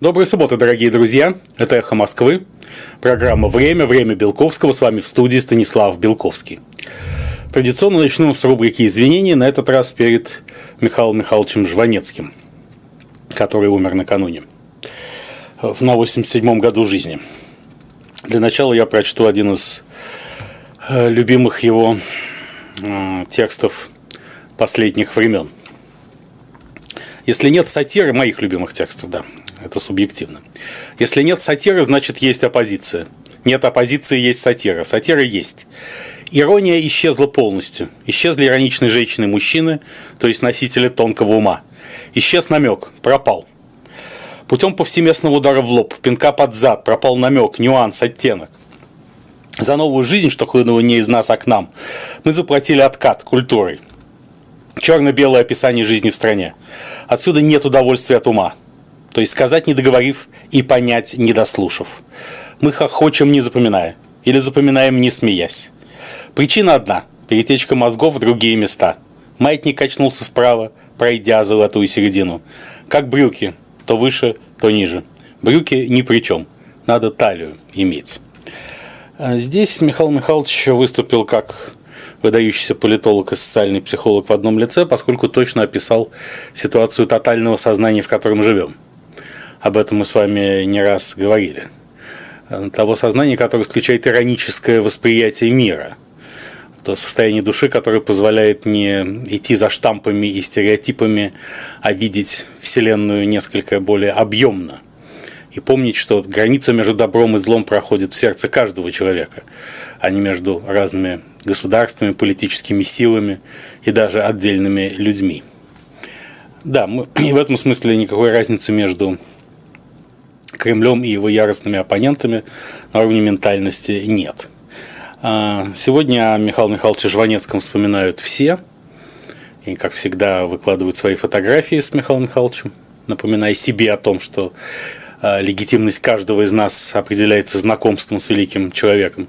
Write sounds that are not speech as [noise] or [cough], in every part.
Доброй субботы, дорогие друзья. Это «Эхо Москвы». Программа «Время», «Время Белковского». С вами в студии Станислав Белковский. Традиционно начну с рубрики извинений, на этот раз перед Михаилом Михайловичем Жванецким, который умер накануне, на 87-м году жизни. Для начала я прочту один из э, любимых его э, текстов последних времен. Если нет сатиры, моих любимых текстов, да, это субъективно. Если нет сатиры, значит есть оппозиция. Нет оппозиции, есть сатира. Сатира есть. Ирония исчезла полностью. Исчезли ироничные женщины и мужчины, то есть носители тонкого ума. Исчез намек, пропал. Путем повсеместного удара в лоб, пинка под зад, пропал намек, нюанс, оттенок. За новую жизнь, что хлынуло не из нас, а к нам, мы заплатили откат культурой. Черно-белое описание жизни в стране. Отсюда нет удовольствия от ума. То есть сказать не договорив и понять не дослушав. Мы хохочем не запоминая. Или запоминаем не смеясь. Причина одна – перетечка мозгов в другие места. Маятник качнулся вправо, пройдя золотую середину. Как брюки, то выше, то ниже. Брюки ни при чем. Надо талию иметь. А здесь Михаил Михайлович выступил как выдающийся политолог и социальный психолог в одном лице, поскольку точно описал ситуацию тотального сознания, в котором живем. Об этом мы с вами не раз говорили. Того сознания, которое исключает ироническое восприятие мира. То состояние души, которое позволяет не идти за штампами и стереотипами, а видеть Вселенную несколько более объемно. И помнить, что граница между добром и злом проходит в сердце каждого человека, а не между разными государствами, политическими силами и даже отдельными людьми. Да, мы, и в этом смысле никакой разницы между Кремлем и его яростными оппонентами на уровне ментальности нет. А, сегодня о Михаиле Михайловиче Жванецком вспоминают все. И, как всегда, выкладывают свои фотографии с Михаилом Михайловичем, напоминая себе о том, что а, легитимность каждого из нас определяется знакомством с великим человеком.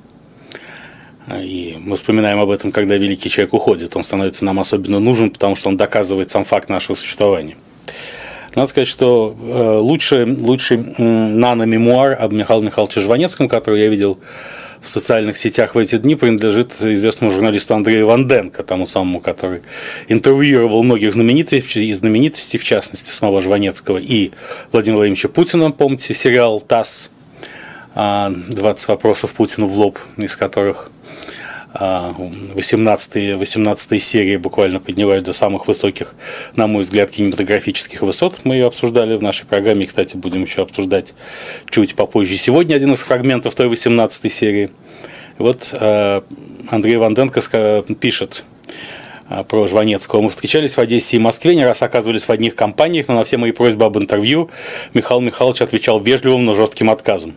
И мы вспоминаем об этом, когда великий человек уходит. Он становится нам особенно нужен, потому что он доказывает сам факт нашего существования. Надо сказать, что э, лучший, лучший нано-мемуар об Михаиле Михайловиче Жванецком, который я видел в социальных сетях в эти дни, принадлежит известному журналисту Андрею Ванденко, тому самому, который интервьюировал многих знаменитостей, знаменитостей, в частности, самого Жванецкого и Владимира Владимировича Путина, помните, сериал «ТАСС», 20 а, вопросов Путину в лоб, из которых 18, 18 серии буквально поднялась до самых высоких, на мой взгляд, кинематографических высот. Мы ее обсуждали в нашей программе, кстати, будем еще обсуждать чуть попозже. Сегодня один из фрагментов той 18 серии. вот э, Андрей Ванденко пишет э, про Жванецкого. Мы встречались в Одессе и Москве, не раз оказывались в одних компаниях, но на все мои просьбы об интервью Михаил Михайлович отвечал вежливым, но жестким отказом.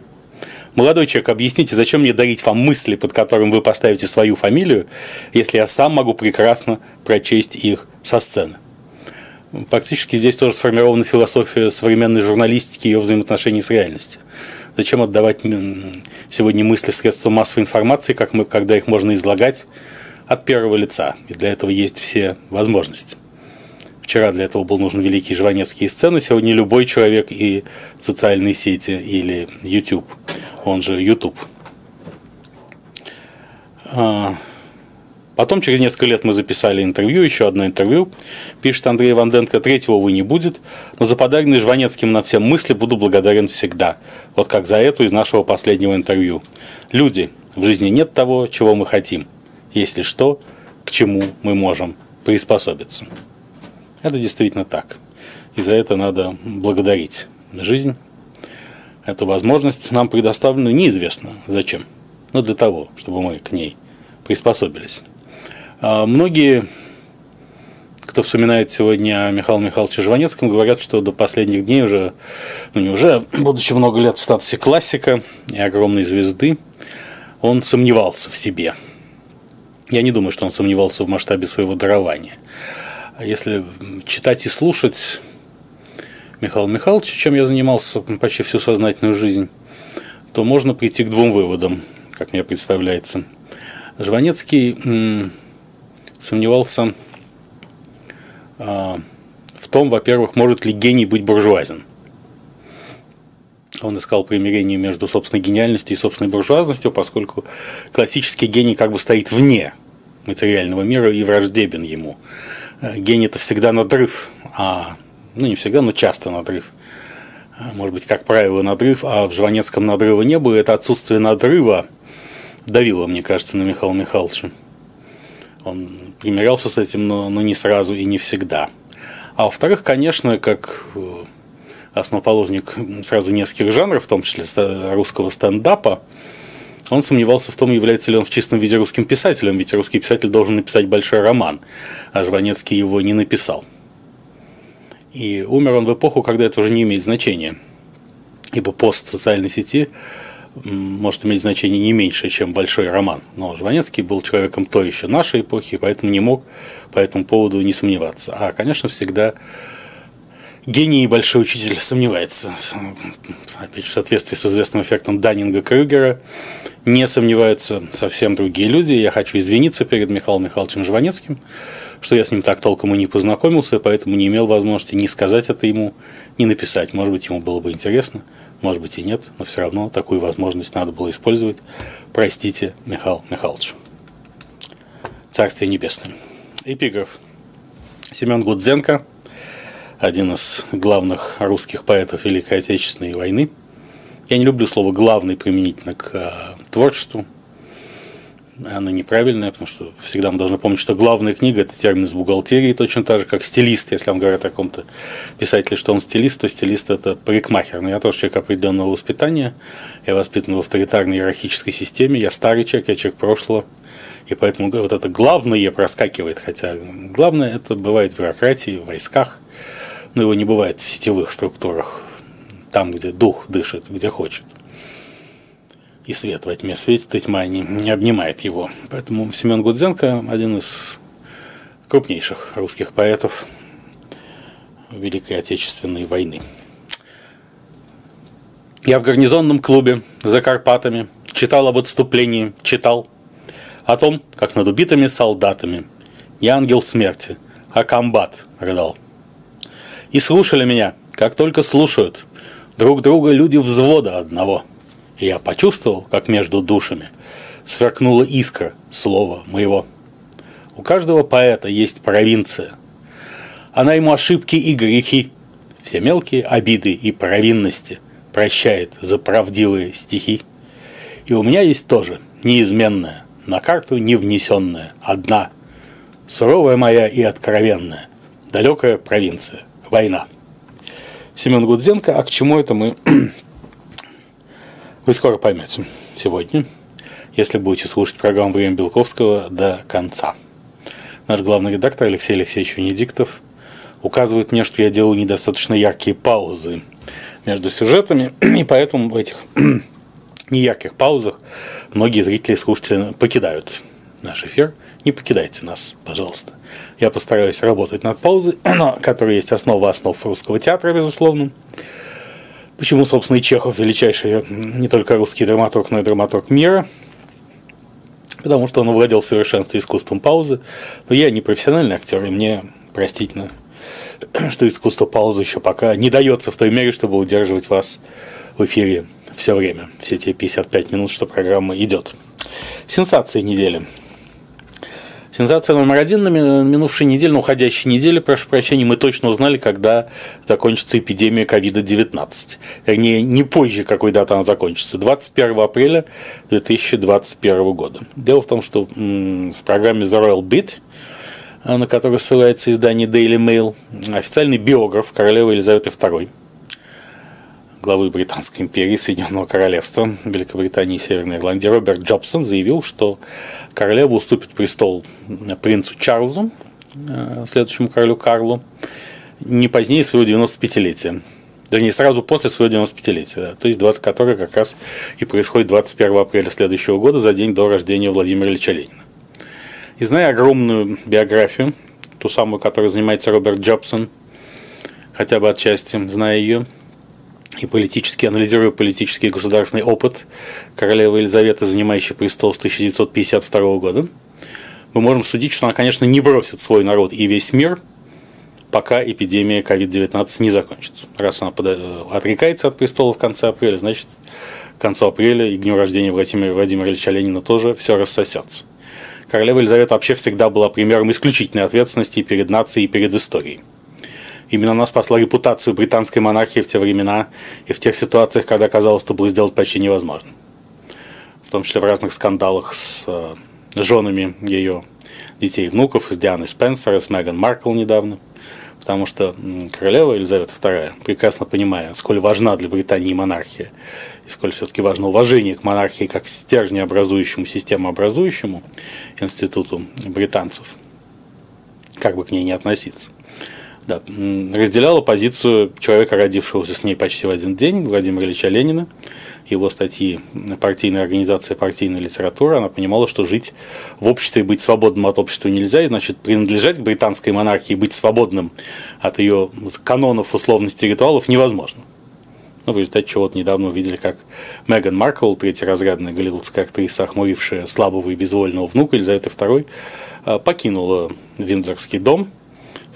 Молодой человек, объясните, зачем мне дарить вам мысли, под которым вы поставите свою фамилию, если я сам могу прекрасно прочесть их со сцены? Практически здесь тоже сформирована философия современной журналистики и ее взаимоотношений с реальностью. Зачем отдавать сегодня мысли средствам массовой информации, как мы, когда их можно излагать от первого лица? И для этого есть все возможности. Вчера для этого был нужен великие жванецкие сцены, сегодня любой человек и социальные сети или YouTube, он же YouTube. А, потом, через несколько лет, мы записали интервью, еще одно интервью. Пишет Андрей Ванденко, третьего, увы, не будет, но за подаренные Жванецким на все мысли буду благодарен всегда. Вот как за эту из нашего последнего интервью. Люди, в жизни нет того, чего мы хотим. Если что, к чему мы можем приспособиться. Это действительно так. И за это надо благодарить жизнь. Эту возможность нам предоставлена неизвестно зачем, но для того, чтобы мы к ней приспособились. А многие, кто вспоминает сегодня о Михаиле Михайловиче Жванецком, говорят, что до последних дней уже, ну не уже, будучи много лет в статусе классика и огромной звезды, он сомневался в себе. Я не думаю, что он сомневался в масштабе своего дарования. А если читать и слушать Михаила Михайловича, чем я занимался почти всю сознательную жизнь, то можно прийти к двум выводам, как мне представляется. Жванецкий сомневался а, в том, во-первых, может ли гений быть буржуазен. Он искал примирение между собственной гениальностью и собственной буржуазностью, поскольку классический гений как бы стоит вне материального мира и враждебен ему. Э, гений – это всегда надрыв, а, ну не всегда, но часто надрыв. Э, может быть, как правило, надрыв, а в Жванецком надрыва не было. Это отсутствие надрыва давило, мне кажется, на Михаила Михайловича. Он примирялся с этим, но, но не сразу и не всегда. А во-вторых, конечно, как э, основоположник сразу нескольких жанров, в том числе русского стендапа, он сомневался в том, является ли он в чистом виде русским писателем, ведь русский писатель должен написать большой роман, а Жванецкий его не написал. И умер он в эпоху, когда это уже не имеет значения, ибо пост социальной сети может иметь значение не меньше, чем большой роман. Но Жванецкий был человеком той еще нашей эпохи, поэтому не мог по этому поводу не сомневаться. А, конечно, всегда гений и большой учитель сомневается. Опять в соответствии с известным эффектом Даннинга-Крюгера не сомневаются совсем другие люди. Я хочу извиниться перед Михаилом Михайловичем Жванецким, что я с ним так толком и не познакомился, поэтому не имел возможности ни сказать это ему, ни написать. Может быть, ему было бы интересно, может быть и нет, но все равно такую возможность надо было использовать. Простите, Михаил Михайлович. Царствие небесное. Эпиграф. Семен Гудзенко – один из главных русских поэтов Великой Отечественной войны. Я не люблю слово «главный» применительно к э, творчеству. Оно неправильное, потому что всегда мы должны помнить, что главная книга – это термин из бухгалтерии, точно так же, как стилист. Если вам говорят о каком-то писателе, что он стилист, то стилист – это парикмахер. Но я тоже человек определенного воспитания. Я воспитан в авторитарной иерархической системе. Я старый человек, я человек прошлого. И поэтому вот это главное проскакивает. Хотя главное – это бывает в бюрократии, в войсках – но его не бывает в сетевых структурах, там, где дух дышит, где хочет. И свет во тьме светит, и тьма не, не обнимает его. Поэтому Семен Гудзенко один из крупнейших русских поэтов Великой Отечественной войны. Я в гарнизонном клубе за Карпатами читал об отступлении, читал о том, как над убитыми солдатами не ангел смерти, а комбат рыдал и слушали меня, как только слушают друг друга люди взвода одного. Я почувствовал, как между душами сверкнула искра слова моего. У каждого поэта есть провинция. Она ему ошибки и грехи, все мелкие обиды и провинности прощает за правдивые стихи. И у меня есть тоже неизменная, на карту не внесенная, одна, суровая моя и откровенная, далекая провинция война. Семен Гудзенко, а к чему это мы вы скоро поймете сегодня, если будете слушать программу «Время Белковского» до конца. Наш главный редактор Алексей Алексеевич Венедиктов указывает мне, что я делаю недостаточно яркие паузы между сюжетами, и поэтому в этих [clears throat] неярких паузах многие зрители и слушатели покидают наш эфир. Не покидайте нас, пожалуйста. Я постараюсь работать над паузой, [clears throat] которая есть основа основ русского театра, безусловно. Почему, собственно, и Чехов величайший не только русский драматург, но и драматург мира. Потому что он владел в совершенстве искусством паузы. Но я не профессиональный актер, и мне простительно, [clears throat] что искусство паузы еще пока не дается в той мере, чтобы удерживать вас в эфире все время, все те 55 минут, что программа идет. Сенсации недели. Сенсация номер один на минувшей неделе, на уходящей неделе, прошу прощения, мы точно узнали, когда закончится эпидемия ковида-19. Вернее, не позже, какой даты она закончится. 21 апреля 2021 года. Дело в том, что в программе The Royal Beat, на которую ссылается издание Daily Mail, официальный биограф королевы Елизаветы II главы Британской империи Соединенного Королевства Великобритании и Северной Ирландии Роберт Джобсон заявил, что королева уступит престол принцу Чарльзу, э, следующему королю Карлу, не позднее своего 95-летия. Вернее, сразу после своего 95-летия, да, то есть которое как раз и происходит 21 апреля следующего года, за день до рождения Владимира Ильича Ленина. И зная огромную биографию, ту самую, которой занимается Роберт Джобсон, хотя бы отчасти зная ее, и политически, анализируя политический и государственный опыт королевы Елизаветы, занимающей престол с 1952 года, мы можем судить, что она, конечно, не бросит свой народ и весь мир пока эпидемия COVID-19 не закончится. Раз она э, отрекается от престола в конце апреля, значит, к концу апреля и к дню рождения Владимира, Владимира Ильича Ленина тоже все рассосется. Королева Елизавета вообще всегда была примером исключительной ответственности перед нацией и перед историей. Именно она спасла репутацию британской монархии в те времена и в тех ситуациях, когда казалось, что было сделать почти невозможно. В том числе в разных скандалах с э, женами ее детей и внуков, с Дианой Спенсер, с Меган Маркл недавно. Потому что королева Елизавета II, прекрасно понимая, сколь важна для Британии монархия, и сколь все-таки важно уважение к монархии как стержнеобразующему, системообразующему институту британцев, как бы к ней не относиться, да, разделяла позицию человека, родившегося с ней почти в один день, Владимира Ильича Ленина, его статьи «Партийная организация, партийная литература», она понимала, что жить в обществе и быть свободным от общества нельзя, и значит принадлежать к британской монархии и быть свободным от ее канонов, условностей, ритуалов невозможно. Ну, в результате чего то недавно увидели, как Меган Маркл, третьеразрядная голливудская актриса, охмурившая слабого и безвольного внука Елизаветы II, а, покинула Виндзорский дом,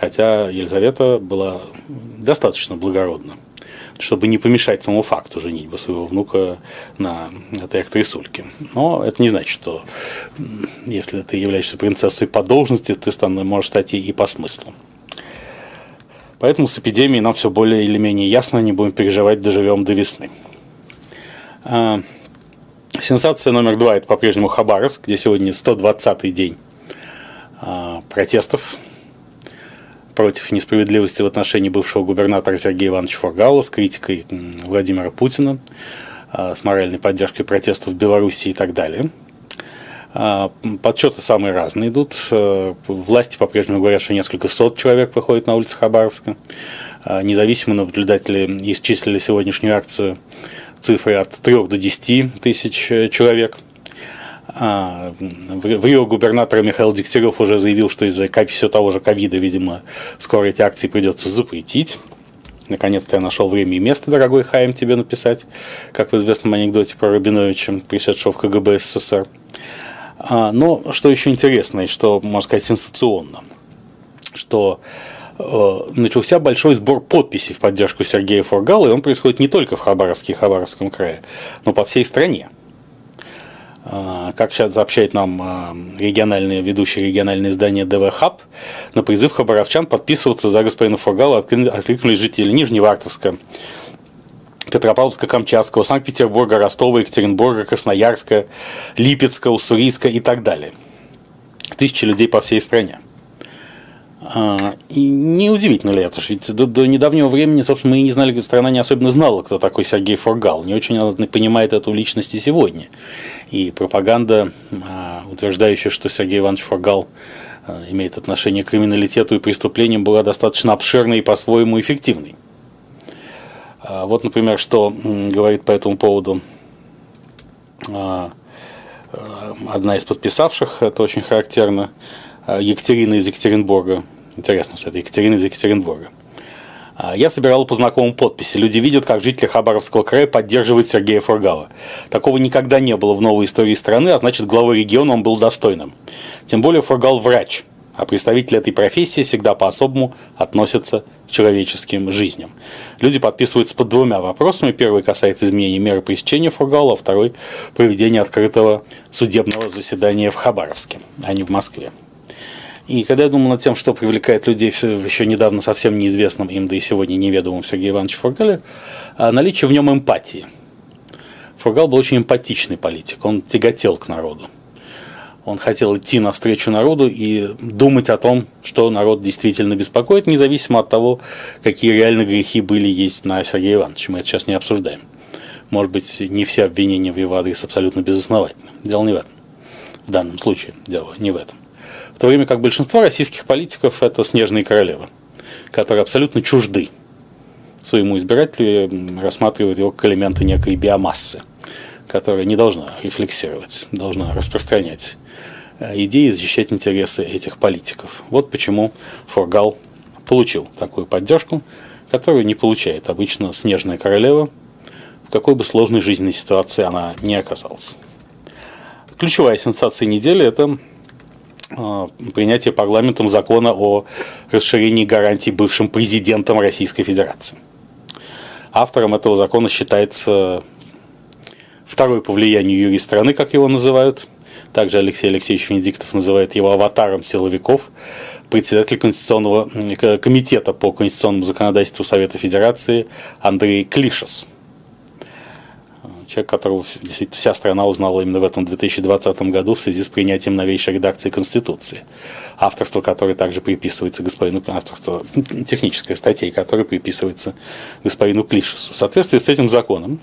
хотя Елизавета была достаточно благородна чтобы не помешать самому факту женитьбы своего внука на этой актрисульке. Но это не значит, что если ты являешься принцессой по должности, ты можешь стать и по смыслу. Поэтому с эпидемией нам все более или менее ясно, не будем переживать, доживем до весны. А, сенсация номер два – это по-прежнему Хабаровск, где сегодня 120-й день а, протестов против несправедливости в отношении бывшего губернатора Сергея Ивановича Фургала с критикой Владимира Путина, а, с моральной поддержкой протестов в Беларуси и так далее – а, подсчеты самые разные идут. Э, власти по-прежнему говорят, что несколько сот человек выходит на улицы Хабаровска. А, независимые наблюдатели исчислили сегодняшнюю акцию цифры от 3 до 10 тысяч э, человек. А, в Рио губернатор Михаил Дегтярев уже заявил, что из-за все того же ковида, видимо, скоро эти акции придется запретить. Наконец-то я нашел время и место, дорогой Хайм, тебе написать, как в известном анекдоте про Рабиновича, пришедшего в КГБ СССР. А, но что еще интересно и что, можно сказать, сенсационно, что э, начался большой сбор подписей в поддержку Сергея Фургала, и он происходит не только в Хабаровске и Хабаровском крае, но по всей стране. А, как сейчас сообщает нам региональные, ведущие региональные издания ДВ Хаб, на призыв хабаровчан подписываться за господина Фургала откликнулись жители Нижневартовска, Петропавловска-Камчатского, Санкт-Петербурга, Ростова, Екатеринбурга, Красноярска, Липецка, Уссурийска и так далее. Тысячи людей по всей стране. А, и неудивительно ли это? Ведь до, до недавнего времени, собственно, мы не знали, страна не особенно знала, кто такой Сергей Фургал. Не очень она понимает эту личность и сегодня. И пропаганда, а, утверждающая, что Сергей Иванович Фургал а, имеет отношение к криминалитету и преступлениям, была достаточно обширной и по-своему эффективной. Вот, например, что говорит по этому поводу одна из подписавших, это очень характерно, Екатерина из Екатеринбурга. Интересно, что это Екатерина из Екатеринбурга. Я собирал по знакомым подписи. Люди видят, как жители Хабаровского края поддерживают Сергея Фургала. Такого никогда не было в новой истории страны, а значит, главой региона он был достойным. Тем более Фургал врач, а представители этой профессии всегда по-особому относятся человеческим жизням. Люди подписываются под двумя вопросами. Первый касается изменения меры пресечения фургала, а второй – проведения открытого судебного заседания в Хабаровске, а не в Москве. И когда я думал над тем, что привлекает людей в еще недавно совсем неизвестном им, да и сегодня неведомом Сергея Ивановича Фургале, а наличие в нем эмпатии. Фургал был очень эмпатичный политик, он тяготел к народу. Он хотел идти навстречу народу и думать о том, что народ действительно беспокоит, независимо от того, какие реально грехи были есть на Сергея Ивановича. Мы это сейчас не обсуждаем. Может быть, не все обвинения в его адрес абсолютно безосновательны. Дело не в этом. В данном случае дело не в этом. То время как большинство российских политиков – это снежные королевы, которые абсолютно чужды своему избирателю рассматривают его как элементы некой биомассы, которая не должна рефлексировать, должна распространять Э, идеи защищать интересы этих политиков. Вот почему Фургал получил такую поддержку, которую не получает обычно снежная королева, в какой бы сложной жизненной ситуации она не оказалась. Ключевая сенсация недели – это э, принятия парламентом закона о расширении гарантий бывшим президентом Российской Федерации. Автором этого закона считается второй по влиянию юрист страны, как его называют. Также Алексей Алексеевич Венедиктов называет его аватаром силовиков, председатель Конституционного комитета по конституционному законодательству Совета Федерации Андрей Клишес – человек, которого вся страна узнала именно в этом 2020 году в связи с принятием новейшей редакции Конституции, авторство которой также приписывается господину, авторство технической статьи, которая приписывается господину Клишесу. В соответствии с этим законом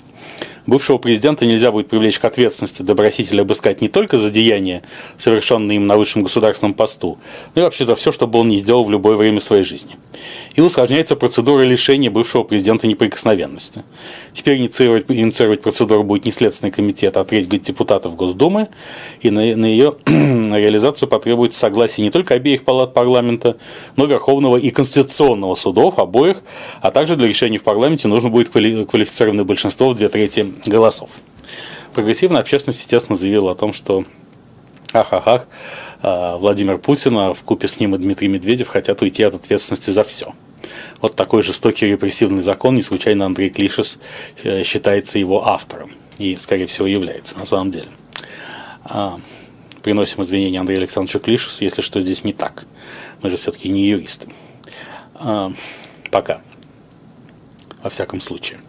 бывшего президента нельзя будет привлечь к ответственности добросителя обыскать не только за деяния, совершенные им на высшем государственном посту, но и вообще за все, что бы он не сделал в любое время своей жизни. И усложняется процедура лишения бывшего президента неприкосновенности. Теперь инициировать, инициировать процедуру будет не Следственный комитет, а треть депутатов Госдумы, и на, на ее [clears throat] реализацию потребуется согласие не только обеих палат парламента, но Верховного и Конституционного судов обоих, а также для решения в парламенте нужно будет квалифицированное большинство в две трети голосов. Прогрессивная общественность, естественно, заявила о том, что ах-ах-ах, а, Владимир Путин, а в купе с ним и Дмитрий Медведев хотят уйти от ответственности за все. Вот такой жестокий репрессивный закон, не случайно Андрей Клишес э, считается его автором и, скорее всего, является на самом деле. А, приносим извинения Андрею Александровичу Клишесу, если что здесь не так. Мы же все-таки не юристы. Пока. Во всяком случае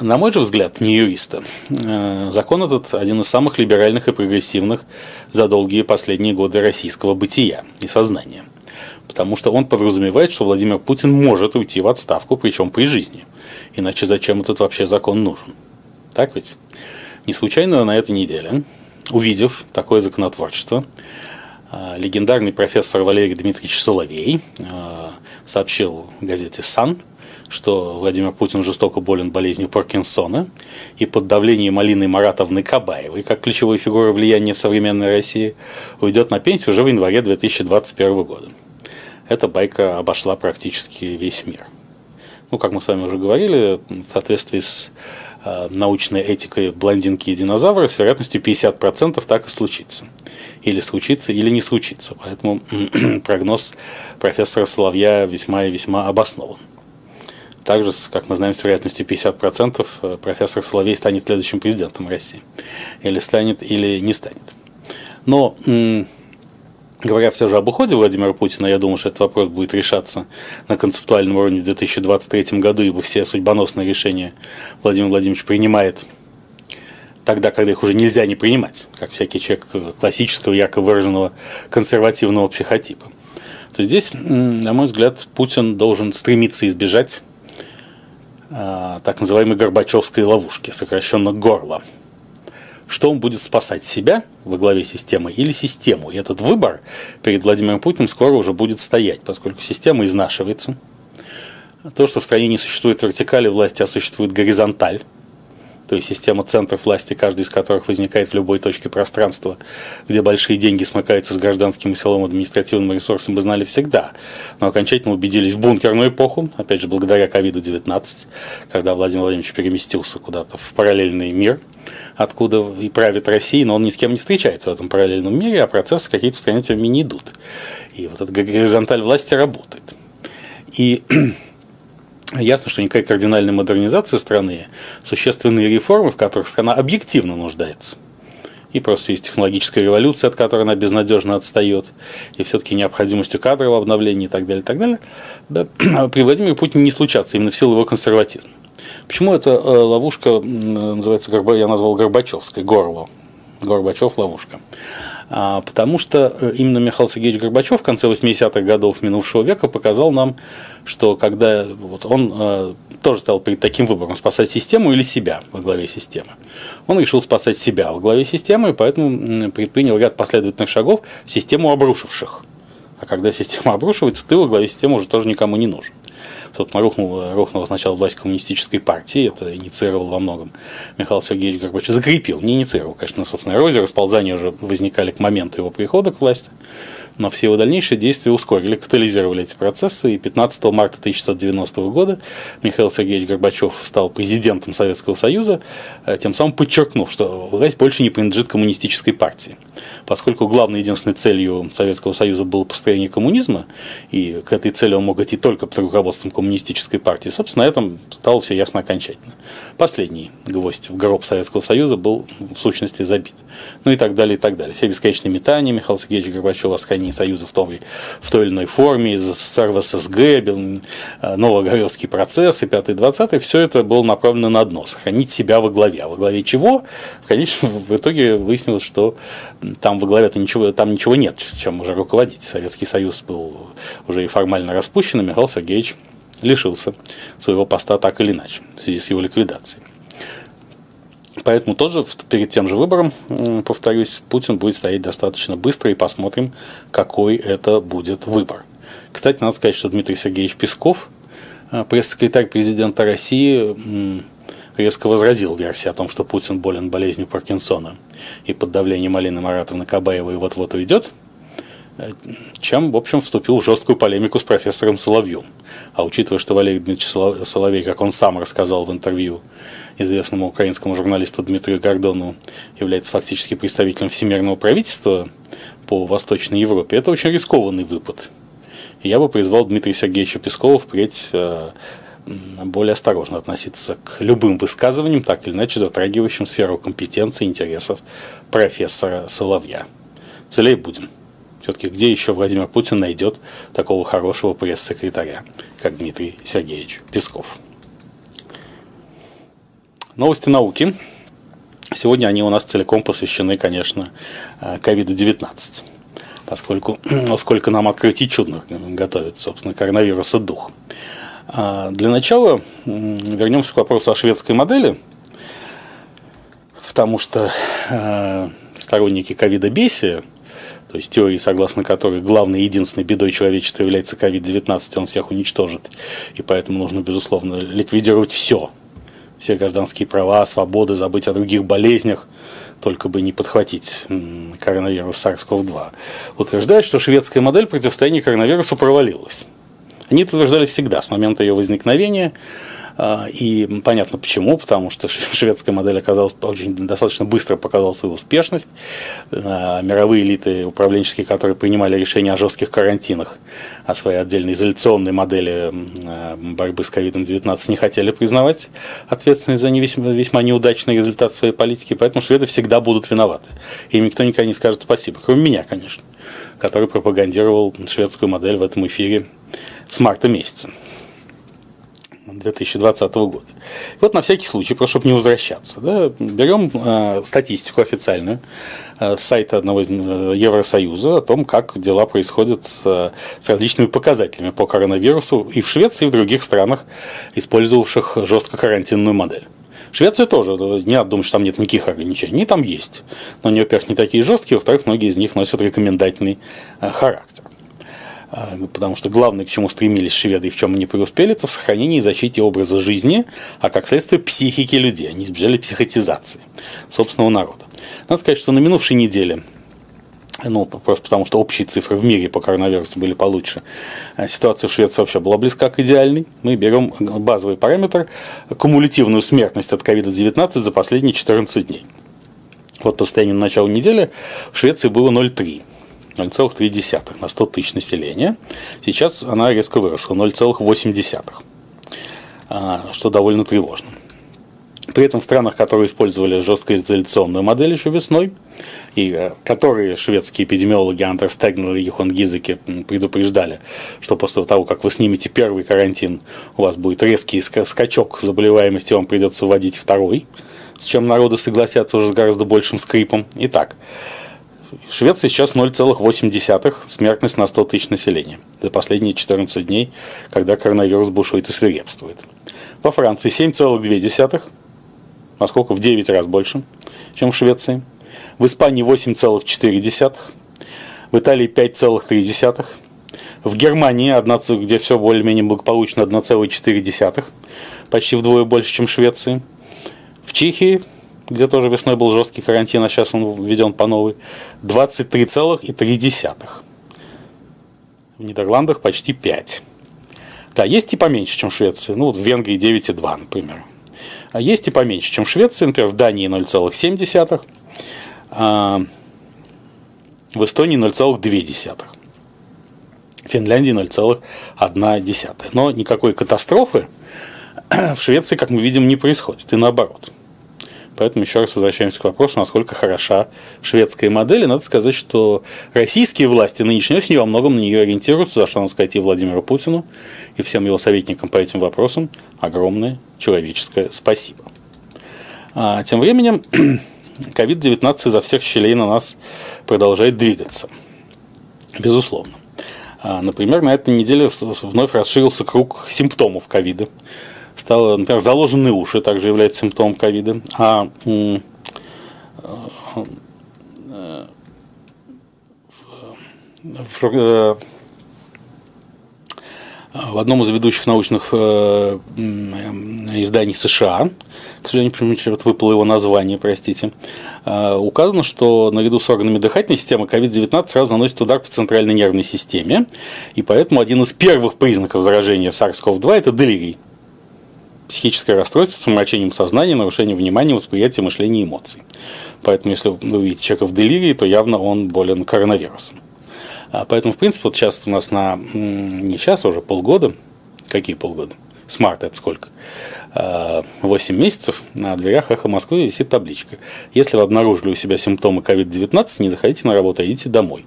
на мой же взгляд, не юриста, э, закон этот один из самых либеральных и прогрессивных за долгие последние годы российского бытия и сознания. Потому что он подразумевает, что Владимир Путин может уйти в отставку, причем при жизни. Иначе зачем этот вообще закон нужен? Так ведь? Не случайно на этой неделе, увидев такое законотворчество, э, легендарный профессор Валерий Дмитриевич Соловей э, сообщил газете «Сан», что Владимир Путин жестоко болен болезнью Паркинсона, и под давлением Алины Маратовны Кабаевой, как ключевой фигуры влияния в современной России, уйдет на пенсию уже в январе 2021 года. Эта байка обошла практически весь мир. Ну, как мы с вами уже говорили, в соответствии с э, научной этикой блондинки и динозавра с вероятностью 50% так и случится. Или случится, или не случится. Поэтому [clears throat] прогноз профессора Соловья весьма и весьма обоснован. Также, как мы знаем, с вероятностью 50% э, профессор Соловей станет следующим президентом России. Или станет, или не станет. Но, говоря все же об уходе Владимира Путина, я думаю, что этот вопрос будет решаться на концептуальном уровне в 2023 году, ибо все судьбоносные решения Владимир Владимирович принимает тогда, когда их уже нельзя не принимать, как всякий человек классического, ярко выраженного консервативного психотипа. То здесь, на мой взгляд, Путин должен стремиться избежать Э, так называемой Горбачевской ловушки, сокращенно горло. Что он будет спасать себя во главе системы или систему? И этот выбор перед Владимиром Путиным скоро уже будет стоять, поскольку система изнашивается. То, что в стране не существует вертикали власти, а существует горизонталь, то есть система центров власти, каждый из которых возникает в любой точке пространства, где большие деньги смыкаются с гражданским и силовым административным ресурсом, мы знали всегда. Но окончательно убедились в бункерную эпоху, опять же, благодаря ковиду-19, когда Владимир Владимирович переместился куда-то в параллельный мир, откуда и правит Россия, но он ни с кем не встречается в этом параллельном мире, а процессы какие-то в стране тем не идут. И вот эта горизонталь власти работает. И [clears throat] Ясно, что никакая кардинальная модернизация страны, существенные реформы, в которых страна объективно нуждается. И просто есть технологическая революция, от которой она безнадежно отстает, и все-таки необходимостью кадрового обновления и так далее, и так далее, да, [clears throat] при Владимире Путине не случаться именно в силу его консерватизма. Почему эта э, ловушка называется, я назвал Горбачевской, горло, Горбачев ловушка? А, потому что э, именно Михаил Сергеевич Горбачев в конце 80-х годов минувшего века показал нам, что когда вот он э, тоже стал перед таким выбором, спасать систему или себя во главе системы. Он решил спасать себя во главе системы, и поэтому предпринял ряд последовательных шагов в систему обрушивших. А когда система [laughs] обрушивается, ты во главе системы уже тоже никому не нужен. Собственно, рухнула, рухнула сначала власть коммунистической партии, это инициировал во многом Михаил Сергеевич Горбачев, закрепил, не инициировал, конечно, собственно, эрозию, расползания уже возникали к моменту его прихода к власти. но все его дальнейшие действия ускорили, катализировали эти процессы, и 15 марта 1990 года Михаил Сергеевич Горбачев стал президентом Советского Союза, э, тем самым подчеркнув, что власть больше не принадлежит коммунистической партии. Поскольку главной единственной целью Советского Союза было построение коммунизма, и к этой цели он мог идти только под руководством коммунистической партии, собственно, на этом стало все ясно окончательно. Последний гвоздь в гроб Советского Союза был в сущности забит. Ну и так далее, и так далее. Все бесконечные метания Михаила Сергеевича Горбачева о сохранении Союза в, том, в той или иной форме, из СССР в ССГ, э, Новогородский процесс и 5-20, все это было направлено на одно – сохранить себя во главе. А во главе чего? В конечном в итоге выяснилось, что там во главе-то ничего, там ничего нет, чем уже руководить. Советский Союз был уже и формально распущен, и Михаил Сергеевич лишился своего поста так или иначе в связи с его ликвидацией. Поэтому тоже перед тем же выбором, повторюсь, Путин будет стоять достаточно быстро и посмотрим, какой это будет выбор. Кстати, надо сказать, что Дмитрий Сергеевич Песков, э, пресс-секретарь президента России, резко возразил версии о том, что Путин болен болезнью Паркинсона и под давлением Алины Маратовны Кабаевой вот-вот уйдет – чем, в общем, вступил в жесткую полемику с профессором Соловьем. А учитывая, что Валерий Дмитриевич Соловей, как он сам рассказал в интервью известному украинскому журналисту Дмитрию Гордону, является фактически представителем всемирного правительства по Восточной Европе, это очень рискованный выпад. Я бы призвал Дмитрия Сергеевича Пескова впредь э, более осторожно относиться к любым высказываниям, так или иначе затрагивающим сферу компетенции и интересов профессора Соловья. Целей будем. Все-таки где еще Владимир Путин найдет такого хорошего пресс-секретаря, как Дмитрий Сергеевич Песков? Новости науки. Сегодня они у нас целиком посвящены, конечно, COVID-19, поскольку [clears throat] ну, сколько нам открытий чудных готовит, собственно, коронавируса дух. А, для начала вернемся к вопросу о шведской модели, потому что э, сторонники ковида-бесия – то есть теории, согласно которой главной и единственной бедой человечества является COVID-19, он всех уничтожит. И поэтому нужно, безусловно, ликвидировать все. Все гражданские права, свободы, забыть о других болезнях, только бы не подхватить коронавирус SARS-CoV-2. Утверждает, что шведская модель противостояния коронавирусу провалилась. Они это утверждали всегда, с момента ее возникновения. А, и понятно почему, потому что шведская модель оказалась очень достаточно быстро показала свою успешность. А, мировые элиты управленческие, которые принимали решения о жестких карантинах, о своей отдельной изоляционной модели а, борьбы с COVID-19 не хотели признавать ответственность за весьма, весьма неудачный результат своей политики, поэтому шведы всегда будут виноваты. Им никто никогда не скажет спасибо, кроме меня, конечно, который пропагандировал шведскую модель в этом эфире с марта месяца. 2020 года. Вот на всякий случай, просто чтобы не возвращаться, да, берем э, статистику официальную э, с сайта одного из э, Евросоюза о том, как дела происходят э, с различными показателями по коронавирусу и в Швеции, и в других странах, использовавших жестко карантинную модель. Швеция тоже, не надо думать, что там нет никаких ограничений. Они там есть. Но они, во-первых, не такие жесткие, во-вторых, многие из них носят рекомендательный э, характер. А, потому что главное, к чему стремились шведы и в чем они преуспели, это в сохранении и защите образа жизни, а как следствие психики людей. Они избежали психотизации собственного народа. Надо сказать, что на минувшей неделе ну, просто потому что общие цифры в мире по коронавирусу были получше. А ситуация в Швеции вообще была близка к идеальной. Мы берем базовый параметр – кумулятивную смертность от COVID-19 за последние 14 дней. Вот по состоянию на начало недели в Швеции было 0,3. 0,3 на 100 тысяч населения. Сейчас она резко выросла 0,8, а, что довольно тревожно. При этом в странах, которые использовали жесткоизоляционную модель еще весной, и э, которые шведские эпидемиологи Антер Стегнер и Юхон Гизеки предупреждали, что после того, как вы снимете первый карантин, у вас будет резкий скачок заболеваемости, вам придется вводить второй, с чем народы согласятся уже с гораздо большим скрипом. Итак, Швеции сейчас 0,8 смертность на 100 тысяч населения за последние 14 дней, когда коронавирус бушует и свирепствует. Во Франции 7,2, насколько в 9 раз больше, чем в Швеции. В Испании 8,4, в Италии 5,3, в Германии, где все более-менее благополучно, 1,4, почти вдвое больше, чем в Швеции. В Чехии где тоже весной был жесткий карантин, а сейчас он введен по новой, 23,3. в Нидерландах почти 5. Да, есть и поменьше, чем в Швеции. Ну, вот в Венгрии 9,2, например. А есть и поменьше, чем в Швеции. Например, в Дании 0,7, а в Эстонии 0,2. В Финляндии 0,1. Но никакой катастрофы [clears throat] в Швеции, как мы видим, не происходит. И наоборот. Поэтому еще раз возвращаемся к вопросу, насколько хороша шведская модель. И надо сказать, что российские власти нынешней осенью во многом на нее ориентируются, за что надо сказать и Владимиру Путину, и всем его советникам по этим вопросам огромное человеческое спасибо. А тем временем [clears throat] COVID-19 изо всех щелей на нас продолжает двигаться. Безусловно. А, например, на этой неделе вновь расширился круг симптомов ковида стало, например, заложенные уши также является симптомом ковида, а э, в, э, в одном из ведущих научных э, изданий США, к сожалению, почему-то выпало его название, простите, указано, что наряду с органами дыхательной системы COVID-19 сразу наносит удар по центральной нервной системе, и поэтому один из первых признаков заражения SARS-CoV-2 – это делирий психическое расстройство с помрачением сознания, нарушением внимания, восприятия, мышления и эмоций. Поэтому, если вы увидите человека в делирии, то явно он болен коронавирусом. А поэтому, в принципе, вот сейчас у нас на, не сейчас, а уже полгода, какие полгода? С марта это сколько? 8 а, месяцев на дверях «Эхо Москвы» висит табличка. Если вы обнаружили у себя симптомы COVID-19, не заходите на работу, а идите домой.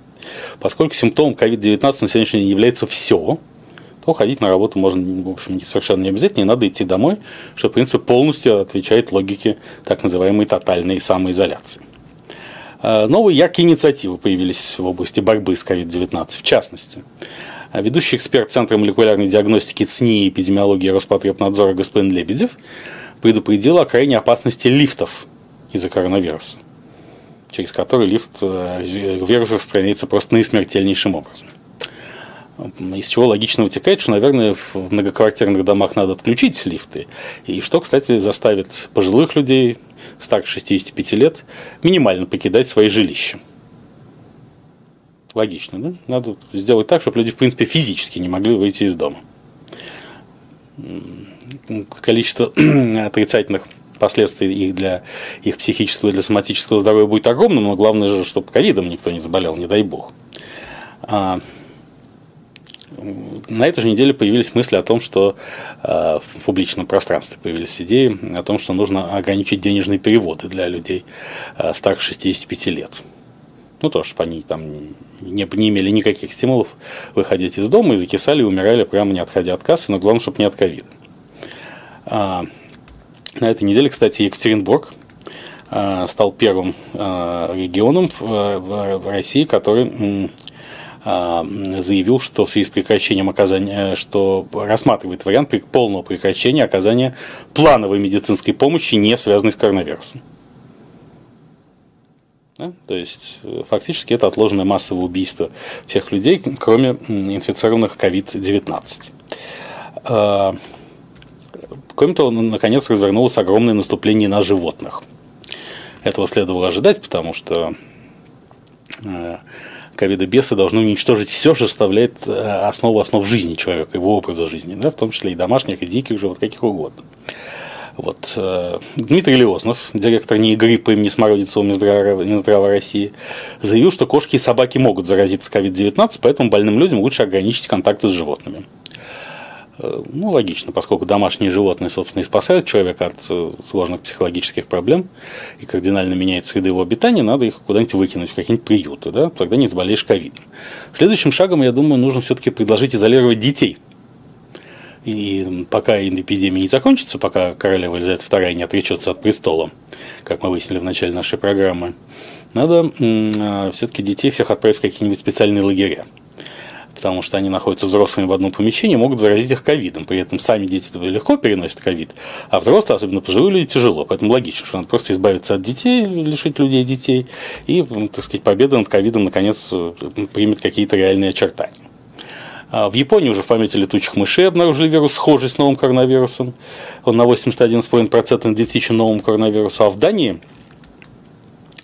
Поскольку симптомом COVID-19 на сегодняшний день является все, то ходить на работу можно, в общем, совершенно не обязательно, не надо идти домой, что, в принципе, полностью отвечает логике так называемой тотальной самоизоляции. А, новые яркие инициативы появились в области борьбы с COVID-19, в частности. А, ведущий эксперт Центра молекулярной диагностики ЦНИ и эпидемиологии Роспотребнадзора господин Лебедев предупредил о крайней опасности лифтов из-за коронавируса, через который лифт э, вирус распространяется просто наисмертельнейшим образом. Из чего логично вытекает, что, наверное, в многоквартирных домах надо отключить лифты. И что, кстати, заставит пожилых людей, старше 65 лет, минимально покидать свои жилища. Логично, да? Надо сделать так, чтобы люди, в принципе, физически не могли выйти из дома. Количество [clears throat] отрицательных последствий их для их психического и для соматического здоровья будет огромным, но главное же, чтобы ковидом никто не заболел, не дай бог. На этой же неделе появились мысли о том, что э, в публичном пространстве появились идеи о том, что нужно ограничить денежные переводы для людей э, старше 65 лет. Ну, то, чтобы они там не, не имели никаких стимулов выходить из дома и закисали и умирали прямо не отходя от кассы, но главное, чтобы не от ковида. А, на этой неделе, кстати, Екатеринбург а, стал первым а, регионом в, в, в России, который заявил, что в связи с прекращением оказания, что рассматривает вариант полного прекращения оказания плановой медицинской помощи, не связанной с коронавирусом. Да? То есть, фактически это отложенное массовое убийство всех людей, кроме инфицированных COVID-19. А, кроме того, наконец развернулось огромное наступление на животных. Этого следовало ожидать, потому что а, ковидобесы должны уничтожить все, что составляет э, основу основ жизни человека, его образа жизни, да, в том числе и домашних, и диких животных, каких угодно. Вот. Э, Дмитрий Леознов, директор НИИ гриппа имени Смородицева Минздрава, Минздрава России, заявил, что кошки и собаки могут заразиться COVID-19, поэтому больным людям лучше ограничить контакты с животными. Э, ну, логично, поскольку домашние животные, собственно, и спасают человека от э, сложных психологических проблем и кардинально меняют среды его обитания, надо их куда-нибудь выкинуть в какие-нибудь приюты, да, тогда не заболеешь ковидом. Следующим шагом, я думаю, нужно все-таки предложить изолировать детей. И пока эпидемия не закончится, пока королева Елизавета II не отречется от престола, как мы выяснили в начале нашей программы, надо э, все-таки детей всех отправить в какие-нибудь специальные лагеря потому что они находятся взрослыми в одном помещении, могут заразить их ковидом. При этом сами дети легко переносят ковид, а взрослые, особенно пожилые люди, тяжело. Поэтому логично, что надо просто избавиться от детей, лишить людей детей, и, так сказать, победа над ковидом, наконец, примет какие-то реальные очертания. А в Японии уже в памяти летучих мышей обнаружили вирус, схожий с новым коронавирусом. Он на 81,5% идентичен новому коронавирусу. А в Дании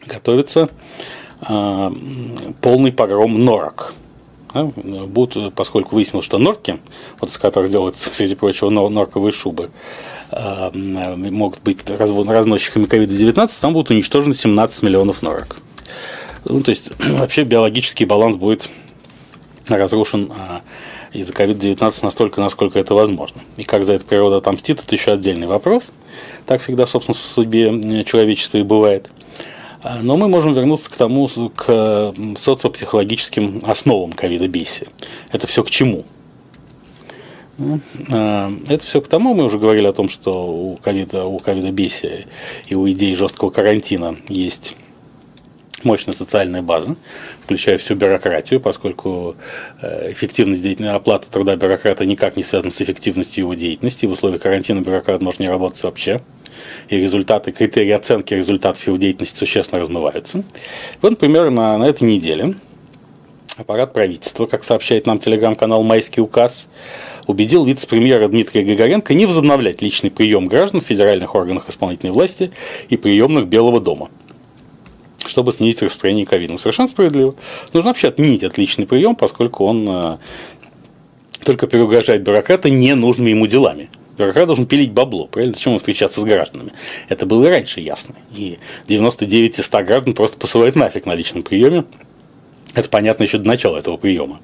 готовится а, полный погром норок Да, будут, поскольку выяснилось, что норки, вот из которых делают, [laughs] среди прочего, норковые шубы, э, могут быть разносчиками COVID-19, там будут уничтожены 17 миллионов норок. Ну, то есть, [clears throat] вообще биологический баланс будет разрушен а, из-за COVID-19 настолько, насколько это возможно. И как за это природа отомстит, это еще отдельный вопрос. Так всегда, собственно, в судьбе человечества и бывает. А, но мы можем вернуться к тому, к социопсихологическим основам ковида-бесия. Это все к чему? Ну, а, это все к тому, мы уже говорили о том, что у ковида, у ковида-бесия и у идей жесткого карантина есть мощная социальная база, включая всю бюрократию, поскольку э, эффективность деятельной оплаты труда бюрократа никак не связана с эффективностью его деятельности. В условиях карантина бюрократ может не работать вообще. И результаты, критерии оценки результатов его деятельности существенно размываются. Вот, например, на, на этой неделе аппарат правительства, как сообщает нам телеграм-канал «Майский указ», убедил вице-премьера Дмитрия Григоренко не возобновлять личный прием граждан в федеральных органах исполнительной власти и приемных Белого дома – чтобы снизить распространение ковида. Ну, совершенно справедливо. Нужно вообще отменить отличный прием, поскольку он э, только переугрожает бюрократа ненужными ему делами. Бюрократ должен пилить бабло, правильно? Зачем ему встречаться с гражданами? Это было и раньше ясно. И 99 из 100 граждан просто посылают нафиг на личном приеме. Это понятно еще до начала этого приема.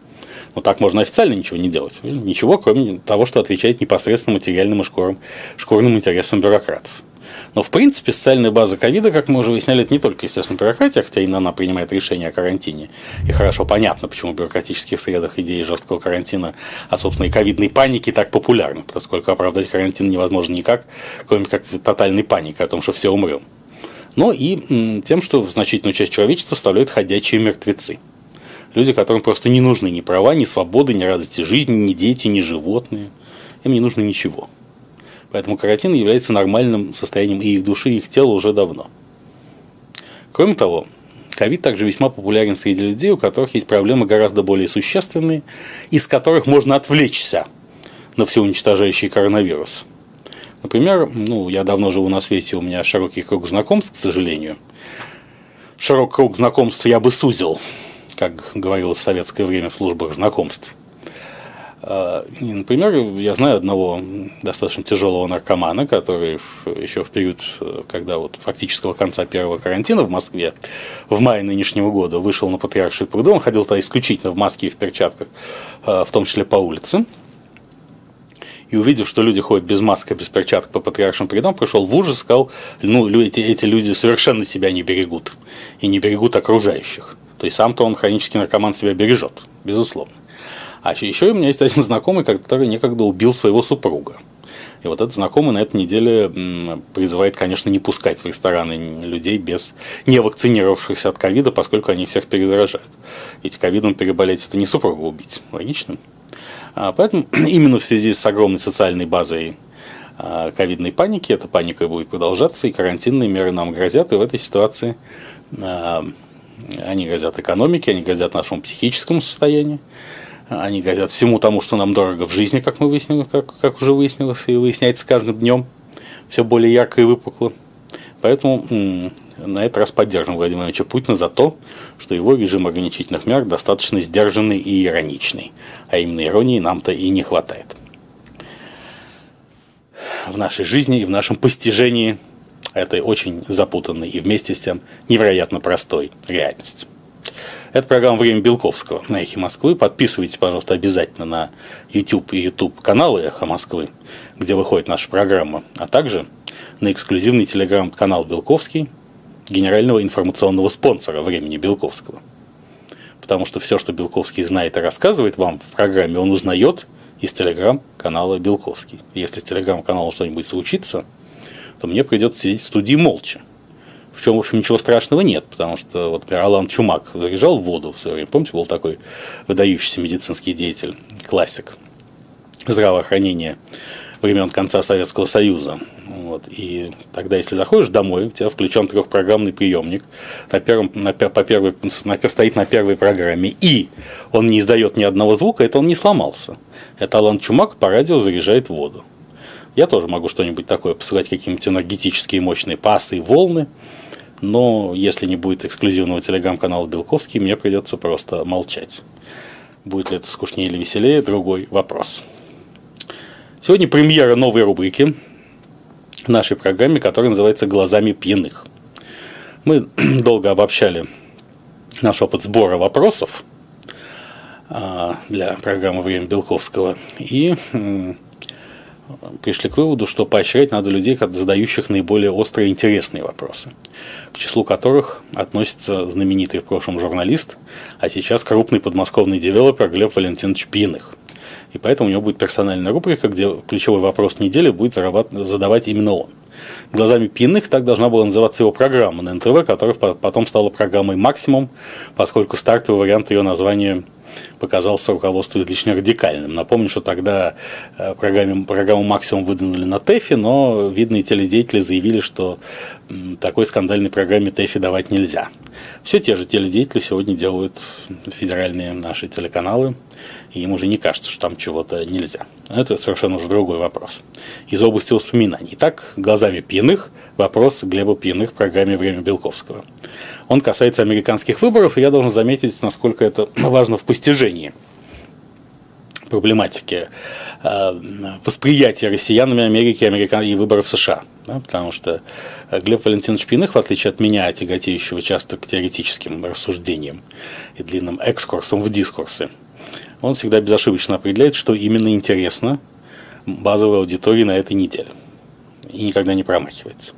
Но так можно официально ничего не делать. Ничего, кроме того, что отвечает непосредственно материальным и шкурным, шкурным интересам бюрократов. Но, в принципе, социальная база ковида, как мы уже выясняли, это не только, естественно, бюрократия, хотя именно она принимает решение о карантине. И хорошо понятно, почему в бюрократических средах идеи жесткого карантина, а, собственно, и ковидной паники так популярны, поскольку оправдать карантин невозможно никак, кроме как тотальной паники о том, что все умрем. Но и тем, что значительную часть человечества составляют ходячие мертвецы. Люди, которым просто не нужны ни права, ни свободы, ни радости жизни, ни дети, ни животные. Им не нужно ничего. Поэтому карантин является нормальным состоянием и их души, и их тела уже давно. Кроме того, ковид также весьма популярен среди людей, у которых есть проблемы гораздо более существенные, из которых можно отвлечься на всеуничтожающий коронавирус. Например, ну, я давно живу на свете, у меня широкий круг знакомств, к сожалению. Широкий круг знакомств я бы сузил, как говорилось в советское время в службах знакомств. А, например, я знаю одного достаточно тяжелого наркомана, который еще в период, э, когда вот фактического конца первого карантина в Москве, в мае нынешнего года вышел на Патриарший пруду, он ходил туда исключительно в маске и в перчатках, э, в том числе по улице, и увидев, что люди ходят без маски, без перчаток по патриаршим придам, пришел в ужас, сказал, ну, эти, эти люди совершенно себя не берегут, и не берегут окружающих. То есть сам-то он, хронический наркоман, себя бережет, безусловно. А еще у меня есть один знакомый, который некогда убил своего супруга. И вот этот знакомый на этой неделе призывает, конечно, не пускать в рестораны людей без не вакцинировавшихся от ковида, поскольку они всех перезаражают. Ведь ковидом переболеть это не супруга убить. Логично. А поэтому [clears throat] именно в связи с огромной социальной базой а, ковидной паники, эта паника будет продолжаться, и карантинные меры нам грозят, и в этой ситуации а, они грозят экономике, они грозят нашему психическому состоянию, они грозят всему тому, что нам дорого в жизни, как мы выяснили, как, как уже выяснилось и выясняется каждым днем, все более ярко и выпукло. Поэтому на этот раз поддерживаем Владимира Владимировича Путина за то, что его режим ограничительных мер достаточно сдержанный и ироничный. А именно иронии нам-то и не хватает. В нашей жизни и в нашем постижении этой очень запутанной и вместе с тем невероятно простой реальности. Это программа «Время Белковского» на «Эхе Москвы». Подписывайтесь, пожалуйста, обязательно на YouTube и YouTube каналы «Эхо Москвы», где выходит наша программа, а также на эксклюзивный телеграм-канал «Белковский», генерального информационного спонсора «Времени Белковского». Потому что все, что Белковский знает и рассказывает вам в программе, он узнает из телеграм-канала Белковский. Если с телеграм-каналом что-нибудь случится, то мне придется сидеть в студии молча в чем, в общем, ничего страшного нет, потому что, вот, например, Алан Чумак заряжал воду в свое время. Помните, был такой выдающийся медицинский деятель, классик здравоохранения времен конца Советского Союза. Вот. И тогда, если заходишь домой, у тебя включен трехпрограммный приемник, на первом, на, по первой, на, стоит на первой программе, и он не издает ни одного звука, это он не сломался. Это Алан Чумак по радио заряжает воду. Я тоже могу что-нибудь такое посылать, какие-нибудь энергетические мощные пасы волны, но если не будет эксклюзивного телеграм-канала Белковский, мне придется просто молчать. Будет ли это скучнее или веселее, другой вопрос. Сегодня премьера новой рубрики в нашей программе, которая называется «Глазами пьяных». Мы [clears throat] долго обобщали наш опыт сбора вопросов а, для программы «Время Белковского» и пришли к выводу, что поощрять надо людей, задающих наиболее острые интересные вопросы, к числу которых относится знаменитый в прошлом журналист, а сейчас крупный подмосковный девелопер Глеб Валентинович Пьяных. И поэтому у него будет персональная рубрика, где ключевой вопрос недели будет задавать именно он. Глазами пьяных так должна была называться его программа на НТВ, которая потом стала программой «Максимум», поскольку стартовый вариант ее названия – показался руководству излишне радикальным. Напомню, что тогда э, программу, программу «Максимум» выдвинули на ТЭФе, но видные теледеятели заявили, что такой скандальной программе ТЭФи давать нельзя. Все те же теледеятели сегодня делают федеральные наши телеканалы, и им уже не кажется, что там чего-то нельзя. Это совершенно уже другой вопрос. Из области воспоминаний. Итак, глазами пьяных вопрос Глеба Пьяных в программе «Время Белковского». Он касается американских выборов, и я должен заметить, насколько это [clears throat] важно в постижении проблематики э, восприятия россиянами Америки Америка... и выборов США. Да, потому что Глеб Валентинович Пиных, в отличие от меня, тяготеющего часто к теоретическим рассуждениям и длинным экскурсам в дискурсы, он всегда безошибочно определяет, что именно интересно базовой аудитории на этой неделе. И никогда не промахивается.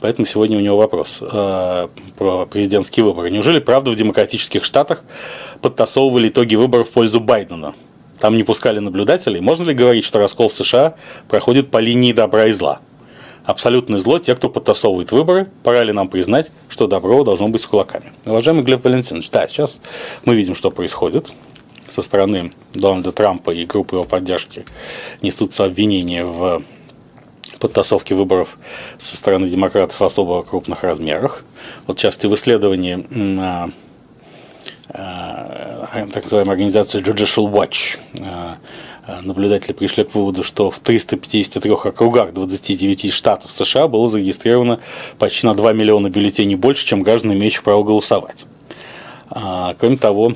Поэтому сегодня у него вопрос э, про президентские выборы. Неужели правда в демократических штатах подтасовывали итоги выборов в пользу Байдена? Там не пускали наблюдателей. Можно ли говорить, что раскол в США проходит по линии добра и зла? Абсолютное зло те, кто подтасовывает выборы. Пора ли нам признать, что добро должно быть с кулаками? Уважаемый Глеб Валентинович, да, сейчас мы видим, что происходит со стороны Дональда Трампа и группы его поддержки несутся обвинения в подтасовке выборов со стороны демократов в особо крупных размерах. Вот часто в исследовании на э, так называемой организации Judicial Watch э, наблюдатели пришли к выводу, что в 353 округах 29 штатов США было зарегистрировано почти на 2 миллиона бюллетеней больше, чем граждан, имеющих право голосовать. А, кроме того,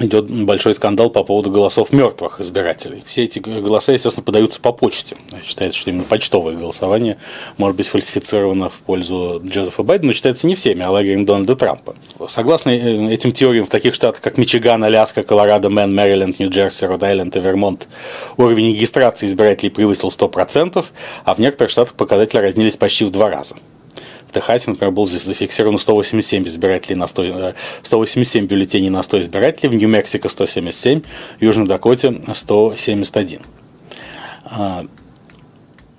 идет большой скандал по поводу голосов мертвых избирателей. Все эти голоса, естественно, подаются по почте. Считается, что именно почтовое голосование может быть фальсифицировано в пользу Джозефа Байдена, но считается не всеми, а лагерем Дональда Трампа. Согласно э, этим теориям, в таких штатах, как Мичиган, Аляска, Колорадо, Мэн, Мэриленд, Нью-Джерси, Род-Айленд и Вермонт, уровень регистрации избирателей превысил 100%, а в некоторых штатах показатели разнились почти в два раза. Техасе, например, был зафиксировано 187 избирателей на 100, 187 э, бюллетеней на 100 избирателей, в Нью-Мексико 177, в Южной Дакоте 171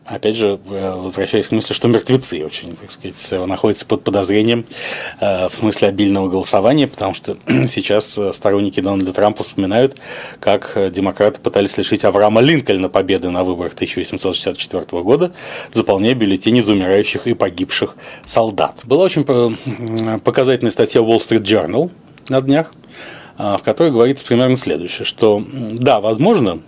опять же, э, возвращаясь к мысли, что мертвецы очень, так сказать, находятся под подозрением э, в смысле обильного голосования, потому что [clears throat] сейчас сторонники Дональда Трампа вспоминают, как демократы пытались лишить Авраама Линкольна победы на выборах 1864 года, заполняя бюллетени за умирающих и погибших солдат. Была очень э, показательная статья Wall Street Journal на днях, в которой говорится примерно следующее, что да, возможно,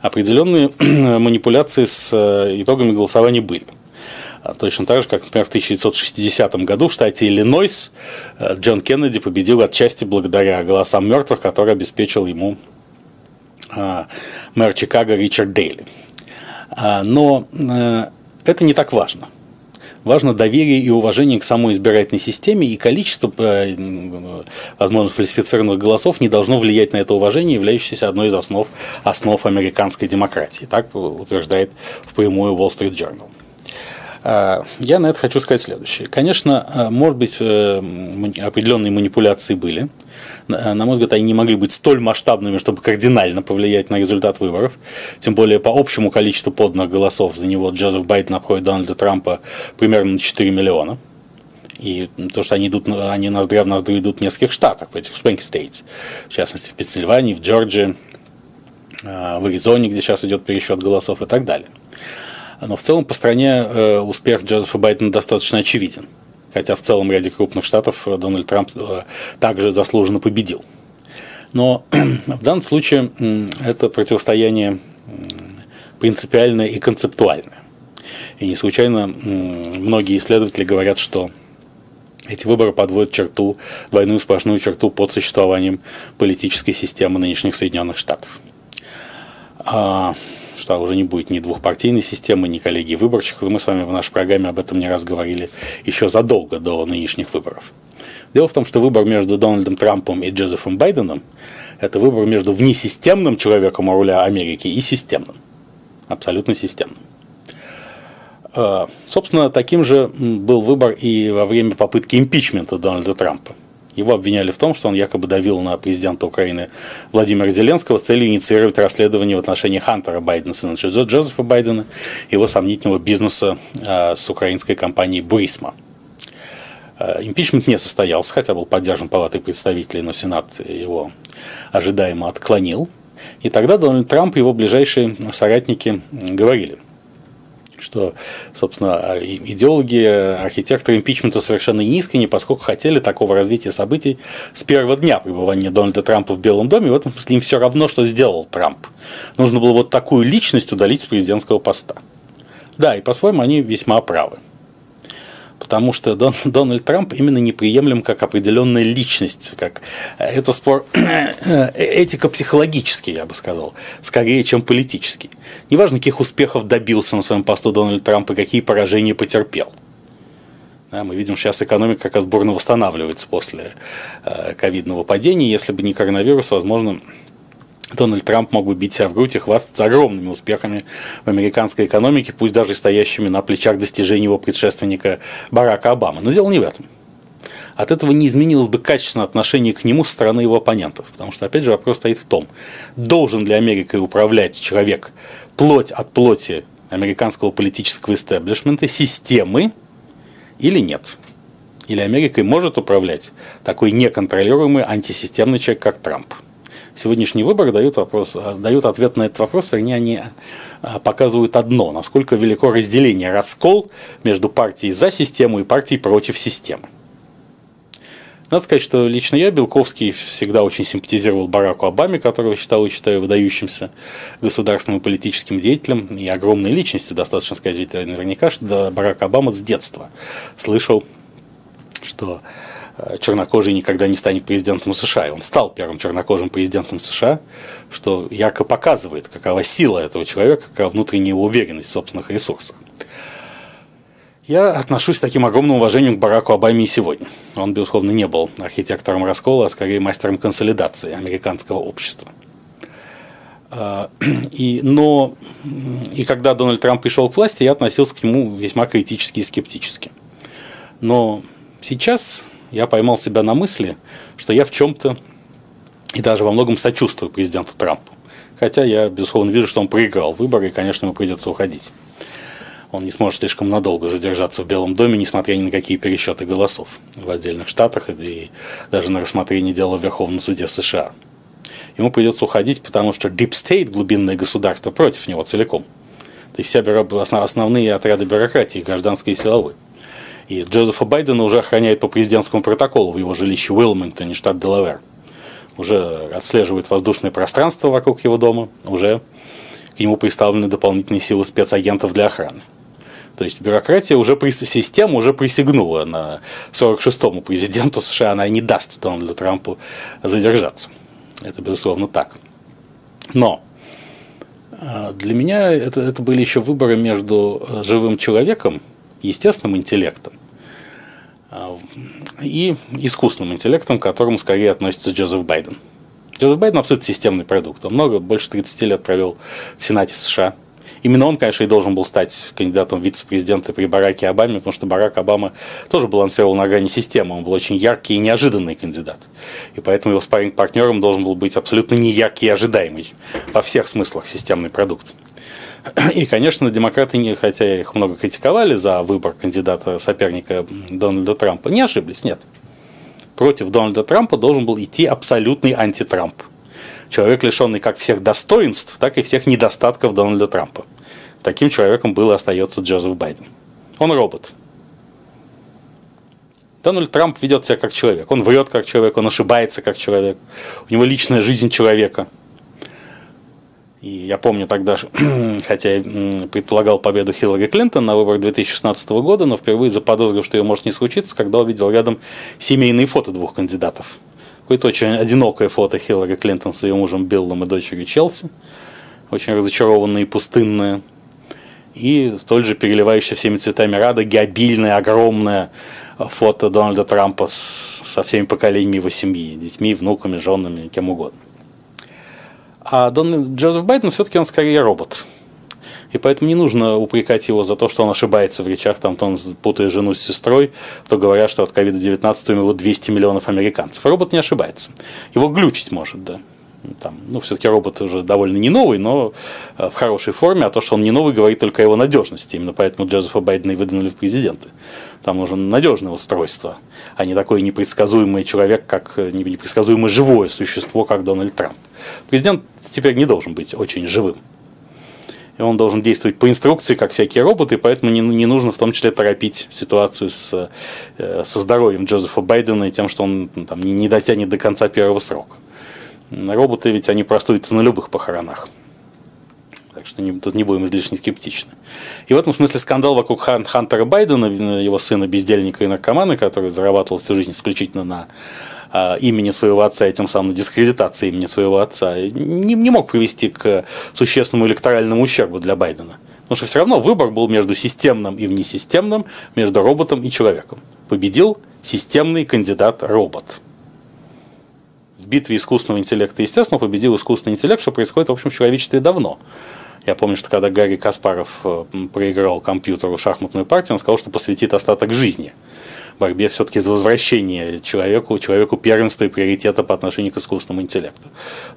определенные [clears throat] манипуляции с э, итогами голосования были. А точно так же, как, например, в 1960 году в штате Иллинойс э, Джон Кеннеди победил отчасти благодаря голосам мертвых, который обеспечил ему а, мэр Чикаго Ричард Дейли. А, но э, это не так важно важно доверие и уважение к самой избирательной системе, и количество, э, возможно, фальсифицированных голосов не должно влиять на это уважение, являющееся одной из основ, основ американской демократии. Так утверждает впрямую Wall Street Journal. А, я на это хочу сказать следующее. Конечно, а, может быть, э, определенные манипуляции были. На мой взгляд, они не могли быть столь масштабными, чтобы кардинально повлиять на результат выборов. Тем более, по общему количеству поданных голосов за него Джозеф Байден обходит Дональда Трампа примерно на 4 миллиона. И то, что они идут, они ноздря в ноздрю идут в нескольких штатах, в этих swing states, в частности, в Пенсильвании, в Джорджии, а, в Аризоне, где сейчас идет пересчет голосов и так далее. Но в целом по стране э, успех Джозефа Байдена достаточно очевиден. Хотя в целом ряде крупных штатов э, Дональд Трамп э, также заслуженно победил. Но [clears throat] в данном случае это противостояние принципиальное и концептуальное. И не случайно многие исследователи говорят, что Эти выборы подводят черту, двойную сплошную черту под существованием политической системы нынешних Соединенных Штатов. Что уже не будет ни двухпартийной системы, ни коллегий выборщиков. И мы с вами в нашей программе об этом не раз говорили еще задолго до нынешних выборов. Дело в том, что выбор между Дональдом Трампом и Джозефом Байденом – это выбор между внесистемным человеком у руля Америки и системным. Абсолютно системным. А, собственно, таким же был выбор и во время попытки импичмента Дональда Трампа. Его обвиняли в том, что он якобы давил на президента Украины Владимира Зеленского с целью инициировать расследование в отношении Хантера Байдена, сына Джозефа Байдена, его сомнительного бизнеса а, с украинской компанией Буисма. А, импичмент не состоялся, хотя был поддержан Палатой представителей, но Сенат его ожидаемо отклонил. И тогда Дональд Трамп и его ближайшие соратники говорили – что, собственно, идеологи, архитекторы импичмента совершенно неискренне, поскольку хотели такого развития событий с первого дня пребывания Дональда Трампа в Белом доме. В этом смысле им все равно, что сделал Трамп. Нужно было вот такую личность удалить с президентского поста. Да, и по-своему они весьма правы потому что Дон, Дональд Трамп именно неприемлем как определенная личность, как э, это спор [clears throat] э, этика психологический, я бы сказал, скорее, чем политический. Неважно, каких успехов добился на своем посту Дональд Трамп и какие поражения потерпел. Да, мы видим, сейчас экономика как раз бурно восстанавливается после э, ковидного падения. Если бы не коронавирус, возможно, Дональд Трамп мог бы бить себя в грудь и хвастаться огромными успехами в американской экономике, пусть даже стоящими на плечах достижений его предшественника Барака Обамы. Но дело не в этом. От этого не изменилось бы качественное отношение к нему со стороны его оппонентов. Потому что, опять же, вопрос стоит в том, должен ли Америкой управлять человек плоть от плоти американского политического истеблишмента, системы или нет. Или Америкой может управлять такой неконтролируемый антисистемный человек, как Трамп сегодняшний выбор дают, вопрос, э, дают ответ на этот вопрос, вернее, они э, показывают одно, насколько велико разделение, раскол между партией за систему и партией против системы. Надо сказать, что лично я, Белковский, всегда очень симпатизировал Бараку Обаме, которого считал и считаю выдающимся государственным и политическим деятелем и огромной личностью, достаточно сказать, ведь наверняка, что Барак Обама с детства слышал, что чернокожий никогда не станет президентом США. И он стал первым чернокожим президентом США, что ярко показывает, какова сила этого человека, какова внутренняя уверенность в собственных ресурсах. Я отношусь с таким огромным уважением к Бараку Обаме и сегодня. Он, безусловно, не был архитектором раскола, а скорее мастером консолидации американского общества. Э, [clears throat] и, но и когда Дональд Трамп пришел к власти, я относился к нему весьма критически и скептически. Но сейчас я поймал себя на мысли, что я в чем-то и даже во многом сочувствую президенту Трампу. Хотя я, безусловно, вижу, что он проиграл выборы, и, конечно, ему придется уходить. Он не сможет слишком надолго задержаться в Белом доме, несмотря ни на какие пересчеты голосов в отдельных штатах и даже на рассмотрение дела в Верховном суде США. Ему придется уходить, потому что Deep State, глубинное государство, против него целиком. То есть вся основные отряды бюрократии, гражданской и силовой. И Джозефа Байдена уже охраняет по президентскому протоколу в его жилище в Уилмингтоне, штат Делавер. Уже отслеживает воздушное пространство вокруг его дома, уже к нему представлены дополнительные силы спецагентов для охраны. То есть бюрократия уже, система уже присягнула на 46-му президенту США, она не даст Дональду Трампу задержаться. Это, безусловно, так. Но а, для меня это, это были еще выборы между э, живым человеком, естественным интеллектом а, и искусственным интеллектом, к которому скорее относится Джозеф Байден. Джозеф Байден абсолютно системный продукт. Он много, больше 30 лет провел в Сенате США. Именно он, конечно, и должен был стать кандидатом в вице-президента при Бараке Обаме, потому что Барак Обама тоже балансировал на грани системы. Он был очень яркий и неожиданный кандидат. И поэтому его спарринг-партнером должен был быть абсолютно неяркий и ожидаемый во всех смыслах системный продукт. И, конечно, демократы, хотя их много критиковали за выбор кандидата соперника Дональда Трампа, не ошиблись, нет. Против Дональда Трампа должен был идти абсолютный антитрамп. Человек, лишенный как всех достоинств, так и всех недостатков Дональда Трампа. Таким человеком был и остается Джозеф Байден. Он робот. Дональд Трамп ведет себя как человек. Он врет как человек, он ошибается как человек. У него личная жизнь человека – И я помню тогда, [clears throat] хотя я предполагал победу Хиллари Клинтон на выборах 2016 года, но впервые заподозрил, что ее может не случиться, когда увидел рядом семейные фото двух кандидатов. Какое-то очень одинокое фото Хиллари Клинтон с ее мужем Биллом и дочерью Челси. Очень разочарованное и пустынное. И столь же переливающее всеми цветами радуги, обильное, огромное фото Дональда Трампа со всеми поколениями его семьи, детьми, внуками, женами, кем угодно. А Дональд Джозеф Байден все-таки он скорее робот. И поэтому не нужно упрекать его за то, что он ошибается в речах, там, то он путает жену с сестрой, то говорят, что от COVID-19 умерло 200 миллионов американцев. Робот не ошибается. Его глючить может, да. Там, ну, все-таки робот уже довольно не новый, но э, в хорошей форме, а то, что он не новый, говорит только о его надежности. Именно поэтому Джозефа Байдена и выдвинули в президенты. Там нужно надежное устройство, а не такой непредсказуемый человек, как э, непредсказуемое живое существо, как Дональд Трамп. Президент теперь не должен быть очень живым. И он должен действовать по инструкции, как всякие роботы, поэтому не, не нужно в том числе торопить ситуацию с, э, со здоровьем Джозефа Байдена и тем, что он там, не дотянет до конца первого срока. Роботы ведь они простуются на любых похоронах. Так что не, тут не будем излишне скептичны. И в этом смысле скандал вокруг Хан, Хантера Байдена, его сына бездельника и наркомана, который зарабатывал всю жизнь исключительно на а, имени своего отца и тем самым дискредитации имени своего отца, не, не мог привести к существенному электоральному ущербу для Байдена. Потому что все равно выбор был между системным и внесистемным, между роботом и человеком. Победил системный кандидат-робот. В битве искусственного интеллекта, естественно, победил искусственный интеллект, что происходит, в общем, в человечестве давно. Я помню, что когда Гарри Каспаров э, проиграл компьютеру шахматную партию, он сказал, что посвятит остаток жизни – борьбе все-таки за возвращение человеку, человеку первенства и приоритета по отношению к искусственному интеллекту.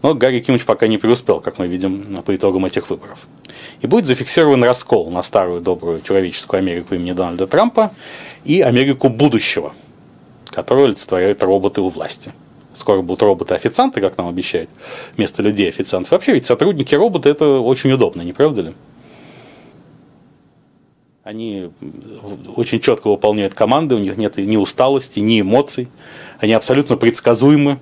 Но Гарри Кимович пока не преуспел, как мы видим по итогам этих выборов. И будет зафиксирован раскол на старую добрую человеческую Америку имени Дональда Трампа и Америку будущего, которую олицетворяют роботы у власти. Скоро будут роботы-официанты, как нам обещают, вместо людей-официантов. Вообще ведь сотрудники роботы это очень удобно, не правда ли? Они очень четко выполняют команды, у них нет ни усталости, ни эмоций. Они абсолютно предсказуемы,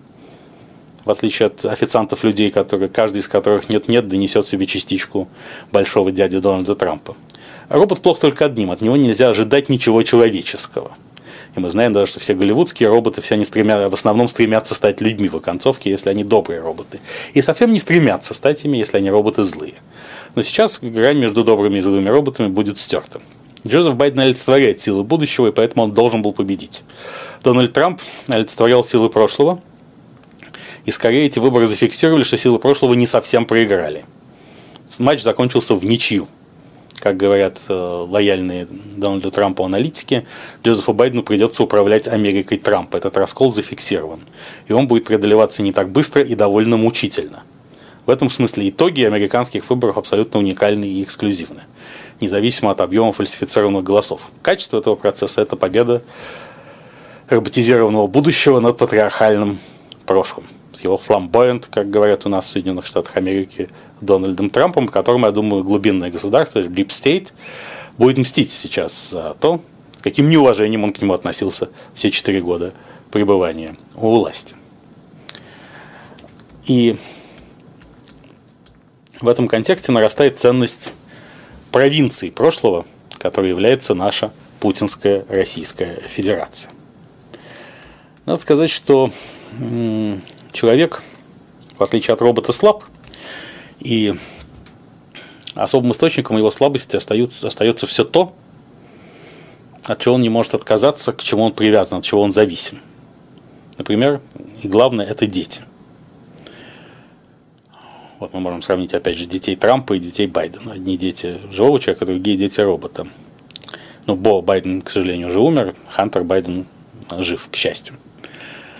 в отличие от официантов людей, которые, каждый из которых нет-нет, донесет себе частичку большого дяди Дональда Трампа. Робот плох только одним, от него нельзя ожидать ничего человеческого. И мы знаем даже, что все голливудские роботы, все они стремят, в основном стремятся стать людьми в оконцовке, если они добрые роботы. И совсем не стремятся стать ими, если они роботы злые. Но сейчас грань между добрыми и злыми роботами будет стерта. Джозеф Байден олицетворяет силы будущего, и поэтому он должен был победить. Дональд Трамп олицетворял силы прошлого, и скорее эти выборы зафиксировали, что силы прошлого не совсем проиграли. Матч закончился в ничью. Как говорят э, лояльные Дональду Трампу аналитики, Джозефу Байдену придется управлять Америкой Трампа. Этот раскол зафиксирован. И он будет преодолеваться не так быстро и довольно мучительно. В этом смысле итоги американских выборов абсолютно уникальны и эксклюзивны, независимо от объема фальсифицированных голосов. Качество этого процесса – это победа роботизированного будущего над патриархальным прошлым. Его фламбоянт, как говорят у нас в Соединенных Штатах Америки, Дональдом Трампом, которым, я думаю, глубинное государство, Deep State, будет мстить сейчас за то, с каким неуважением он к нему относился все четыре года пребывания у власти. И в этом контексте нарастает ценность провинции прошлого, которой является наша Путинская Российская Федерация. Надо сказать, что человек, в отличие от робота, слаб, и особым источником его слабости остается, остается все то, от чего он не может отказаться, к чему он привязан, от чего он зависим. Например, и главное, это дети. Вот мы можем сравнить, опять же, детей Трампа и детей Байдена. Одни дети живого человека, другие дети робота. Но Бо Байден, к сожалению, уже умер, Хантер Байден жив, к счастью.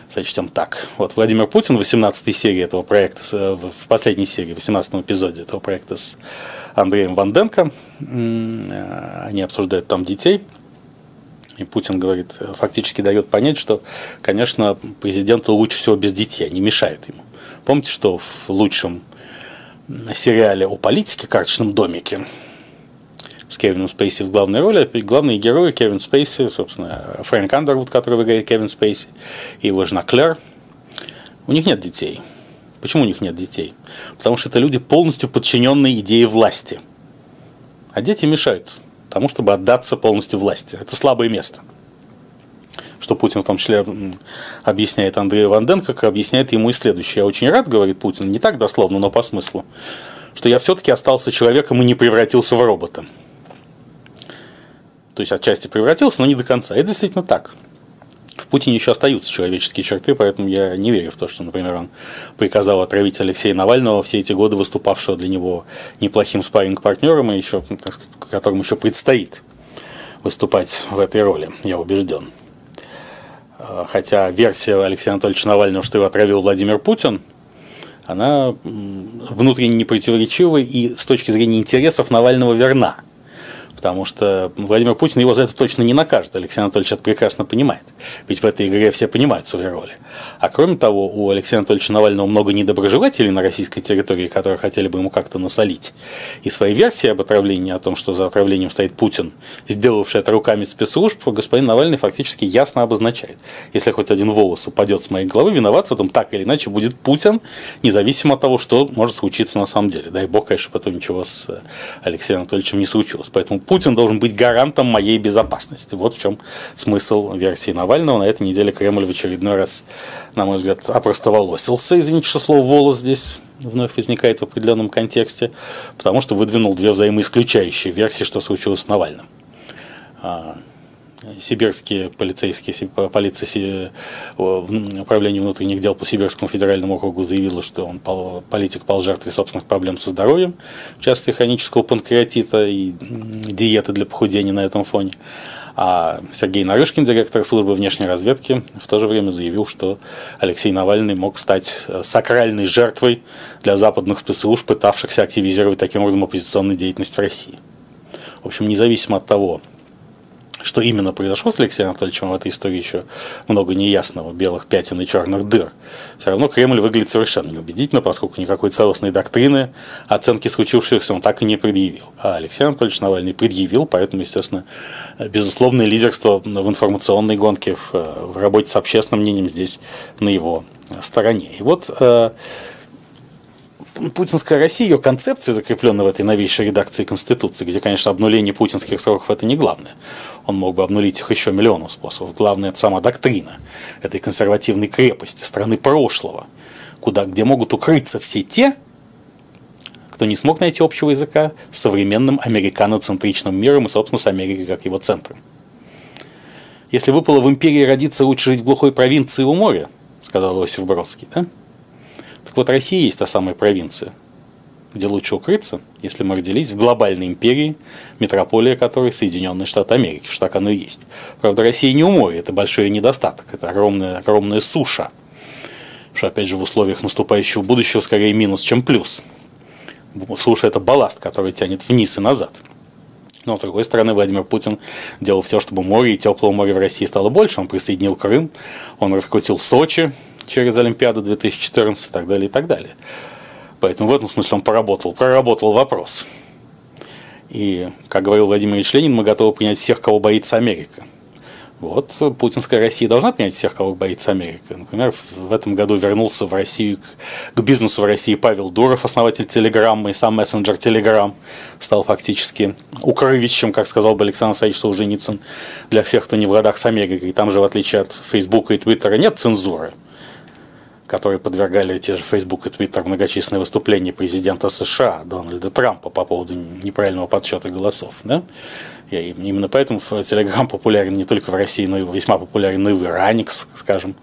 Сочтем так. Вот Владимир Путин в 18 серии этого проекта, в последней серии, в 18 эпизоде этого проекта с Андреем Ванденко, они обсуждают там детей, и Путин говорит, фактически дает понять, что, конечно, президенту лучше всего без детей, они мешают ему. Помните, что в лучшем сериале о политике «Карточном домике» с Кевином Спейси в главной роли. Главные герои Кевин Спейси, собственно, Фрэнк Андервуд, который играет Кевин Спейси, и его жена Клэр. У них нет детей. Почему у них нет детей? Потому что это люди, полностью подчиненные идее власти. А дети мешают тому, чтобы отдаться полностью власти. Это слабое место. Что Путин в том числе объясняет Андрею Ванденко, как объясняет ему и следующее. Я очень рад, говорит Путин, не так дословно, но по смыслу, что я все-таки остался человеком и не превратился в робота. То есть отчасти превратился, но не до конца. Это действительно так в Путине еще остаются человеческие черты, поэтому я не верю в то, что, например, он приказал отравить Алексея Навального, все эти годы выступавшего для него неплохим спарринг-партнером, и еще, которому еще предстоит выступать в этой роли, я убежден. А, хотя версия Алексея Анатольевича Навального, что его отравил Владимир Путин, она внутренне непротиворечива и с точки зрения интересов Навального верна – потому что Владимир Путин его за это точно не накажет. Алексей Анатольевич это прекрасно понимает. Ведь в этой игре все понимают свои роли. А кроме того, у Алексея Анатольевича Навального много недоброжелателей на российской территории, которые хотели бы ему как-то насолить. И свои версии об отравлении, о том, что за отравлением стоит Путин, сделавший это руками спецслужб, господин Навальный фактически ясно обозначает. Если хоть один волос упадет с моей головы, виноват в этом так или иначе будет Путин, независимо от того, что может случиться на самом деле. Дай бог, конечно, потом ничего с Алексеем Анатольевичем не случилось. Поэтому Путин должен быть гарантом моей безопасности. Вот в чем смысл версии Навального. На этой неделе Кремль в очередной раз, на мой взгляд, опростоволосился. Извините, что слово «волос» здесь вновь возникает в определенном контексте, потому что выдвинул две взаимоисключающие версии, что случилось с Навальным. Сибирские полицейские, полиция управления внутренних дел по Сибирскому федеральному округу заявила, что он политик пал жертвой собственных проблем со здоровьем, в частности хронического панкреатита и диеты для похудения на этом фоне. А Сергей Нарышкин, директор службы внешней разведки, в то же время заявил, что Алексей Навальный мог стать э, сакральной жертвой для западных спецслужб, пытавшихся активизировать таким образом оппозиционную деятельность в России. В общем, независимо от того, что именно произошло с Алексеем Анатольевичем в этой истории еще много неясного, белых пятен и черных дыр. Все равно Кремль выглядит совершенно неубедительно, поскольку никакой целостной доктрины оценки случившегося он так и не предъявил. А Алексей Анатольевич Навальный предъявил, поэтому, естественно, безусловное лидерство в информационной гонке, в, в работе с общественным мнением здесь на его стороне. И вот э, путинская Россия, ее концепция, закрепленная в этой новейшей редакции Конституции, где, конечно, обнуление путинских сроков – это не главное. Он мог бы обнулить их еще миллионов способов. Главное – это сама доктрина этой консервативной крепости, страны прошлого, куда, где могут укрыться все те, кто не смог найти общего языка с современным американоцентричным миром и, собственно, с Америкой как его центром. Если выпало в империи родиться, лучше жить в глухой провинции у моря, сказал Иосиф Бродский, да? Так вот, Россия есть та самая провинция, где лучше укрыться, если мы родились в глобальной империи, метрополия которой Соединенные Штаты Америки, что так оно и есть. Правда, Россия не у моря, это большой недостаток, это огромная, огромная суша, что, опять же, в условиях наступающего будущего скорее минус, чем плюс. Суша – это балласт, который тянет вниз и назад. Но, с другой стороны, Владимир Путин делал все, чтобы море и теплого моря в России стало больше. Он присоединил Крым, он раскрутил Сочи, через Олимпиаду 2014 и так далее, и так далее. Поэтому в этом смысле он поработал, проработал вопрос. И, как говорил Владимир Ильич Ленин, мы готовы принять всех, кого боится Америка. Вот путинская Россия должна принять всех, кого боится Америка. Например, в этом году вернулся в Россию к, к бизнесу в России Павел Дуров, основатель Телеграммы и сам мессенджер Телеграм, стал фактически укрывищем, как сказал бы Александр Саевич Солженицын, для всех, кто не в годах с Америкой. И там же, в отличие от Фейсбука и Твиттера, нет цензуры которые подвергали те же Facebook и Twitter многочисленные выступления президента США Дональда Трампа по поводу неправильного подсчета голосов. Да? И именно поэтому Telegram популярен не только в России, но и весьма популярен и в Иране, скажем,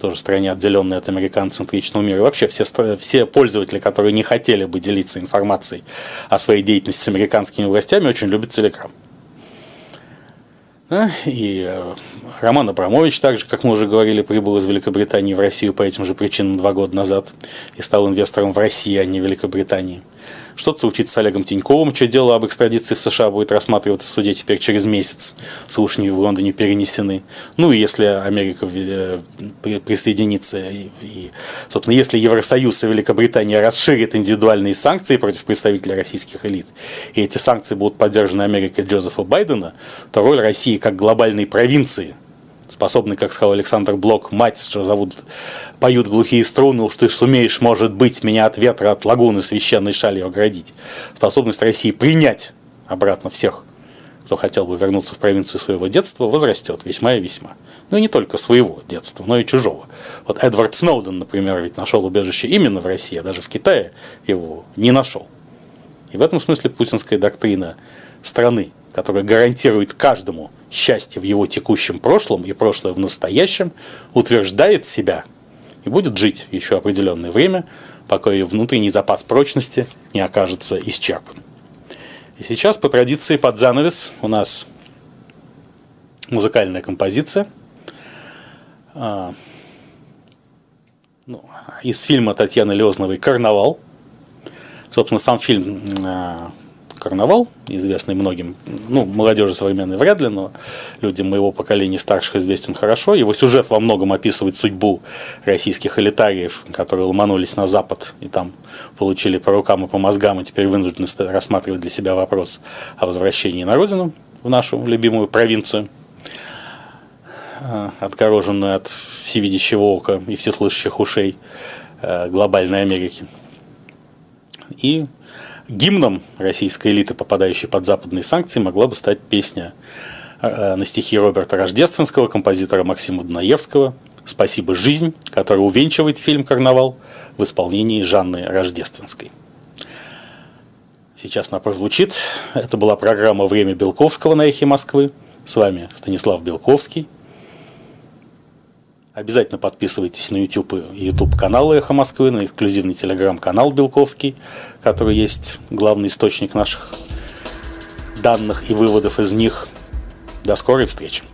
тоже стране, отделенной от американцентричного мира. И вообще все, все пользователи, которые не хотели бы делиться информацией о своей деятельности с американскими властями, очень любят Telegram. И э, Роман Абрамович, также, как мы уже говорили, прибыл из Великобритании в Россию по этим же причинам два года назад и стал инвестором в России, а не Великобритании. Что-то случится с Олегом Тиньковым, что дело об экстрадиции в США будет рассматриваться в суде теперь через месяц. Слушания в Лондоне перенесены. Ну и если Америка э, присоединится, и, и, собственно, если Евросоюз и Великобритания расширят индивидуальные санкции против представителей российских элит, и эти санкции будут поддержаны Америкой Джозефа Байдена, то роль России как глобальной провинции способный, как сказал Александр Блок, мать, что зовут, поют глухие струны, уж ты сумеешь, может быть, меня от ветра, от лагуны священной шалью оградить. Способность России принять обратно всех, кто хотел бы вернуться в провинцию своего детства, возрастет весьма и весьма. Ну и не только своего детства, но и чужого. Вот Эдвард Сноуден, например, ведь нашел убежище именно в России, а даже в Китае его не нашел. И в этом смысле путинская доктрина страны, которая гарантирует каждому счастье в его текущем прошлом и прошлое в настоящем, утверждает себя и будет жить еще определенное время, пока ее внутренний запас прочности не окажется исчерпан. И сейчас по традиции под занавес у нас музыкальная композиция а, ну, из фильма Татьяны Лезновой «Карнавал». Собственно, сам фильм а, «Карнавал», известный многим, ну, молодежи современной вряд ли, но людям моего поколения старших известен хорошо. Его сюжет во многом описывает судьбу российских элитариев, которые ломанулись на Запад и там получили по рукам и по мозгам, и теперь вынуждены рассматривать для себя вопрос о возвращении на родину, в нашу любимую провинцию, а, отгороженную от всевидящего ока и всеслышащих ушей а, глобальной Америки. И гимном российской элиты, попадающей под западные санкции, могла бы стать песня э, на стихи Роберта Рождественского, композитора Максима Дунаевского «Спасибо, жизнь», которая увенчивает фильм «Карнавал» в исполнении Жанны Рождественской. Сейчас она прозвучит. Это была программа «Время Белковского» на «Эхе Москвы». С вами Станислав Белковский – Обязательно подписывайтесь на YouTube и YouTube канал Эхо Москвы, на эксклюзивный телеграм-канал Белковский, который есть главный источник наших данных и выводов из них. До скорой встречи!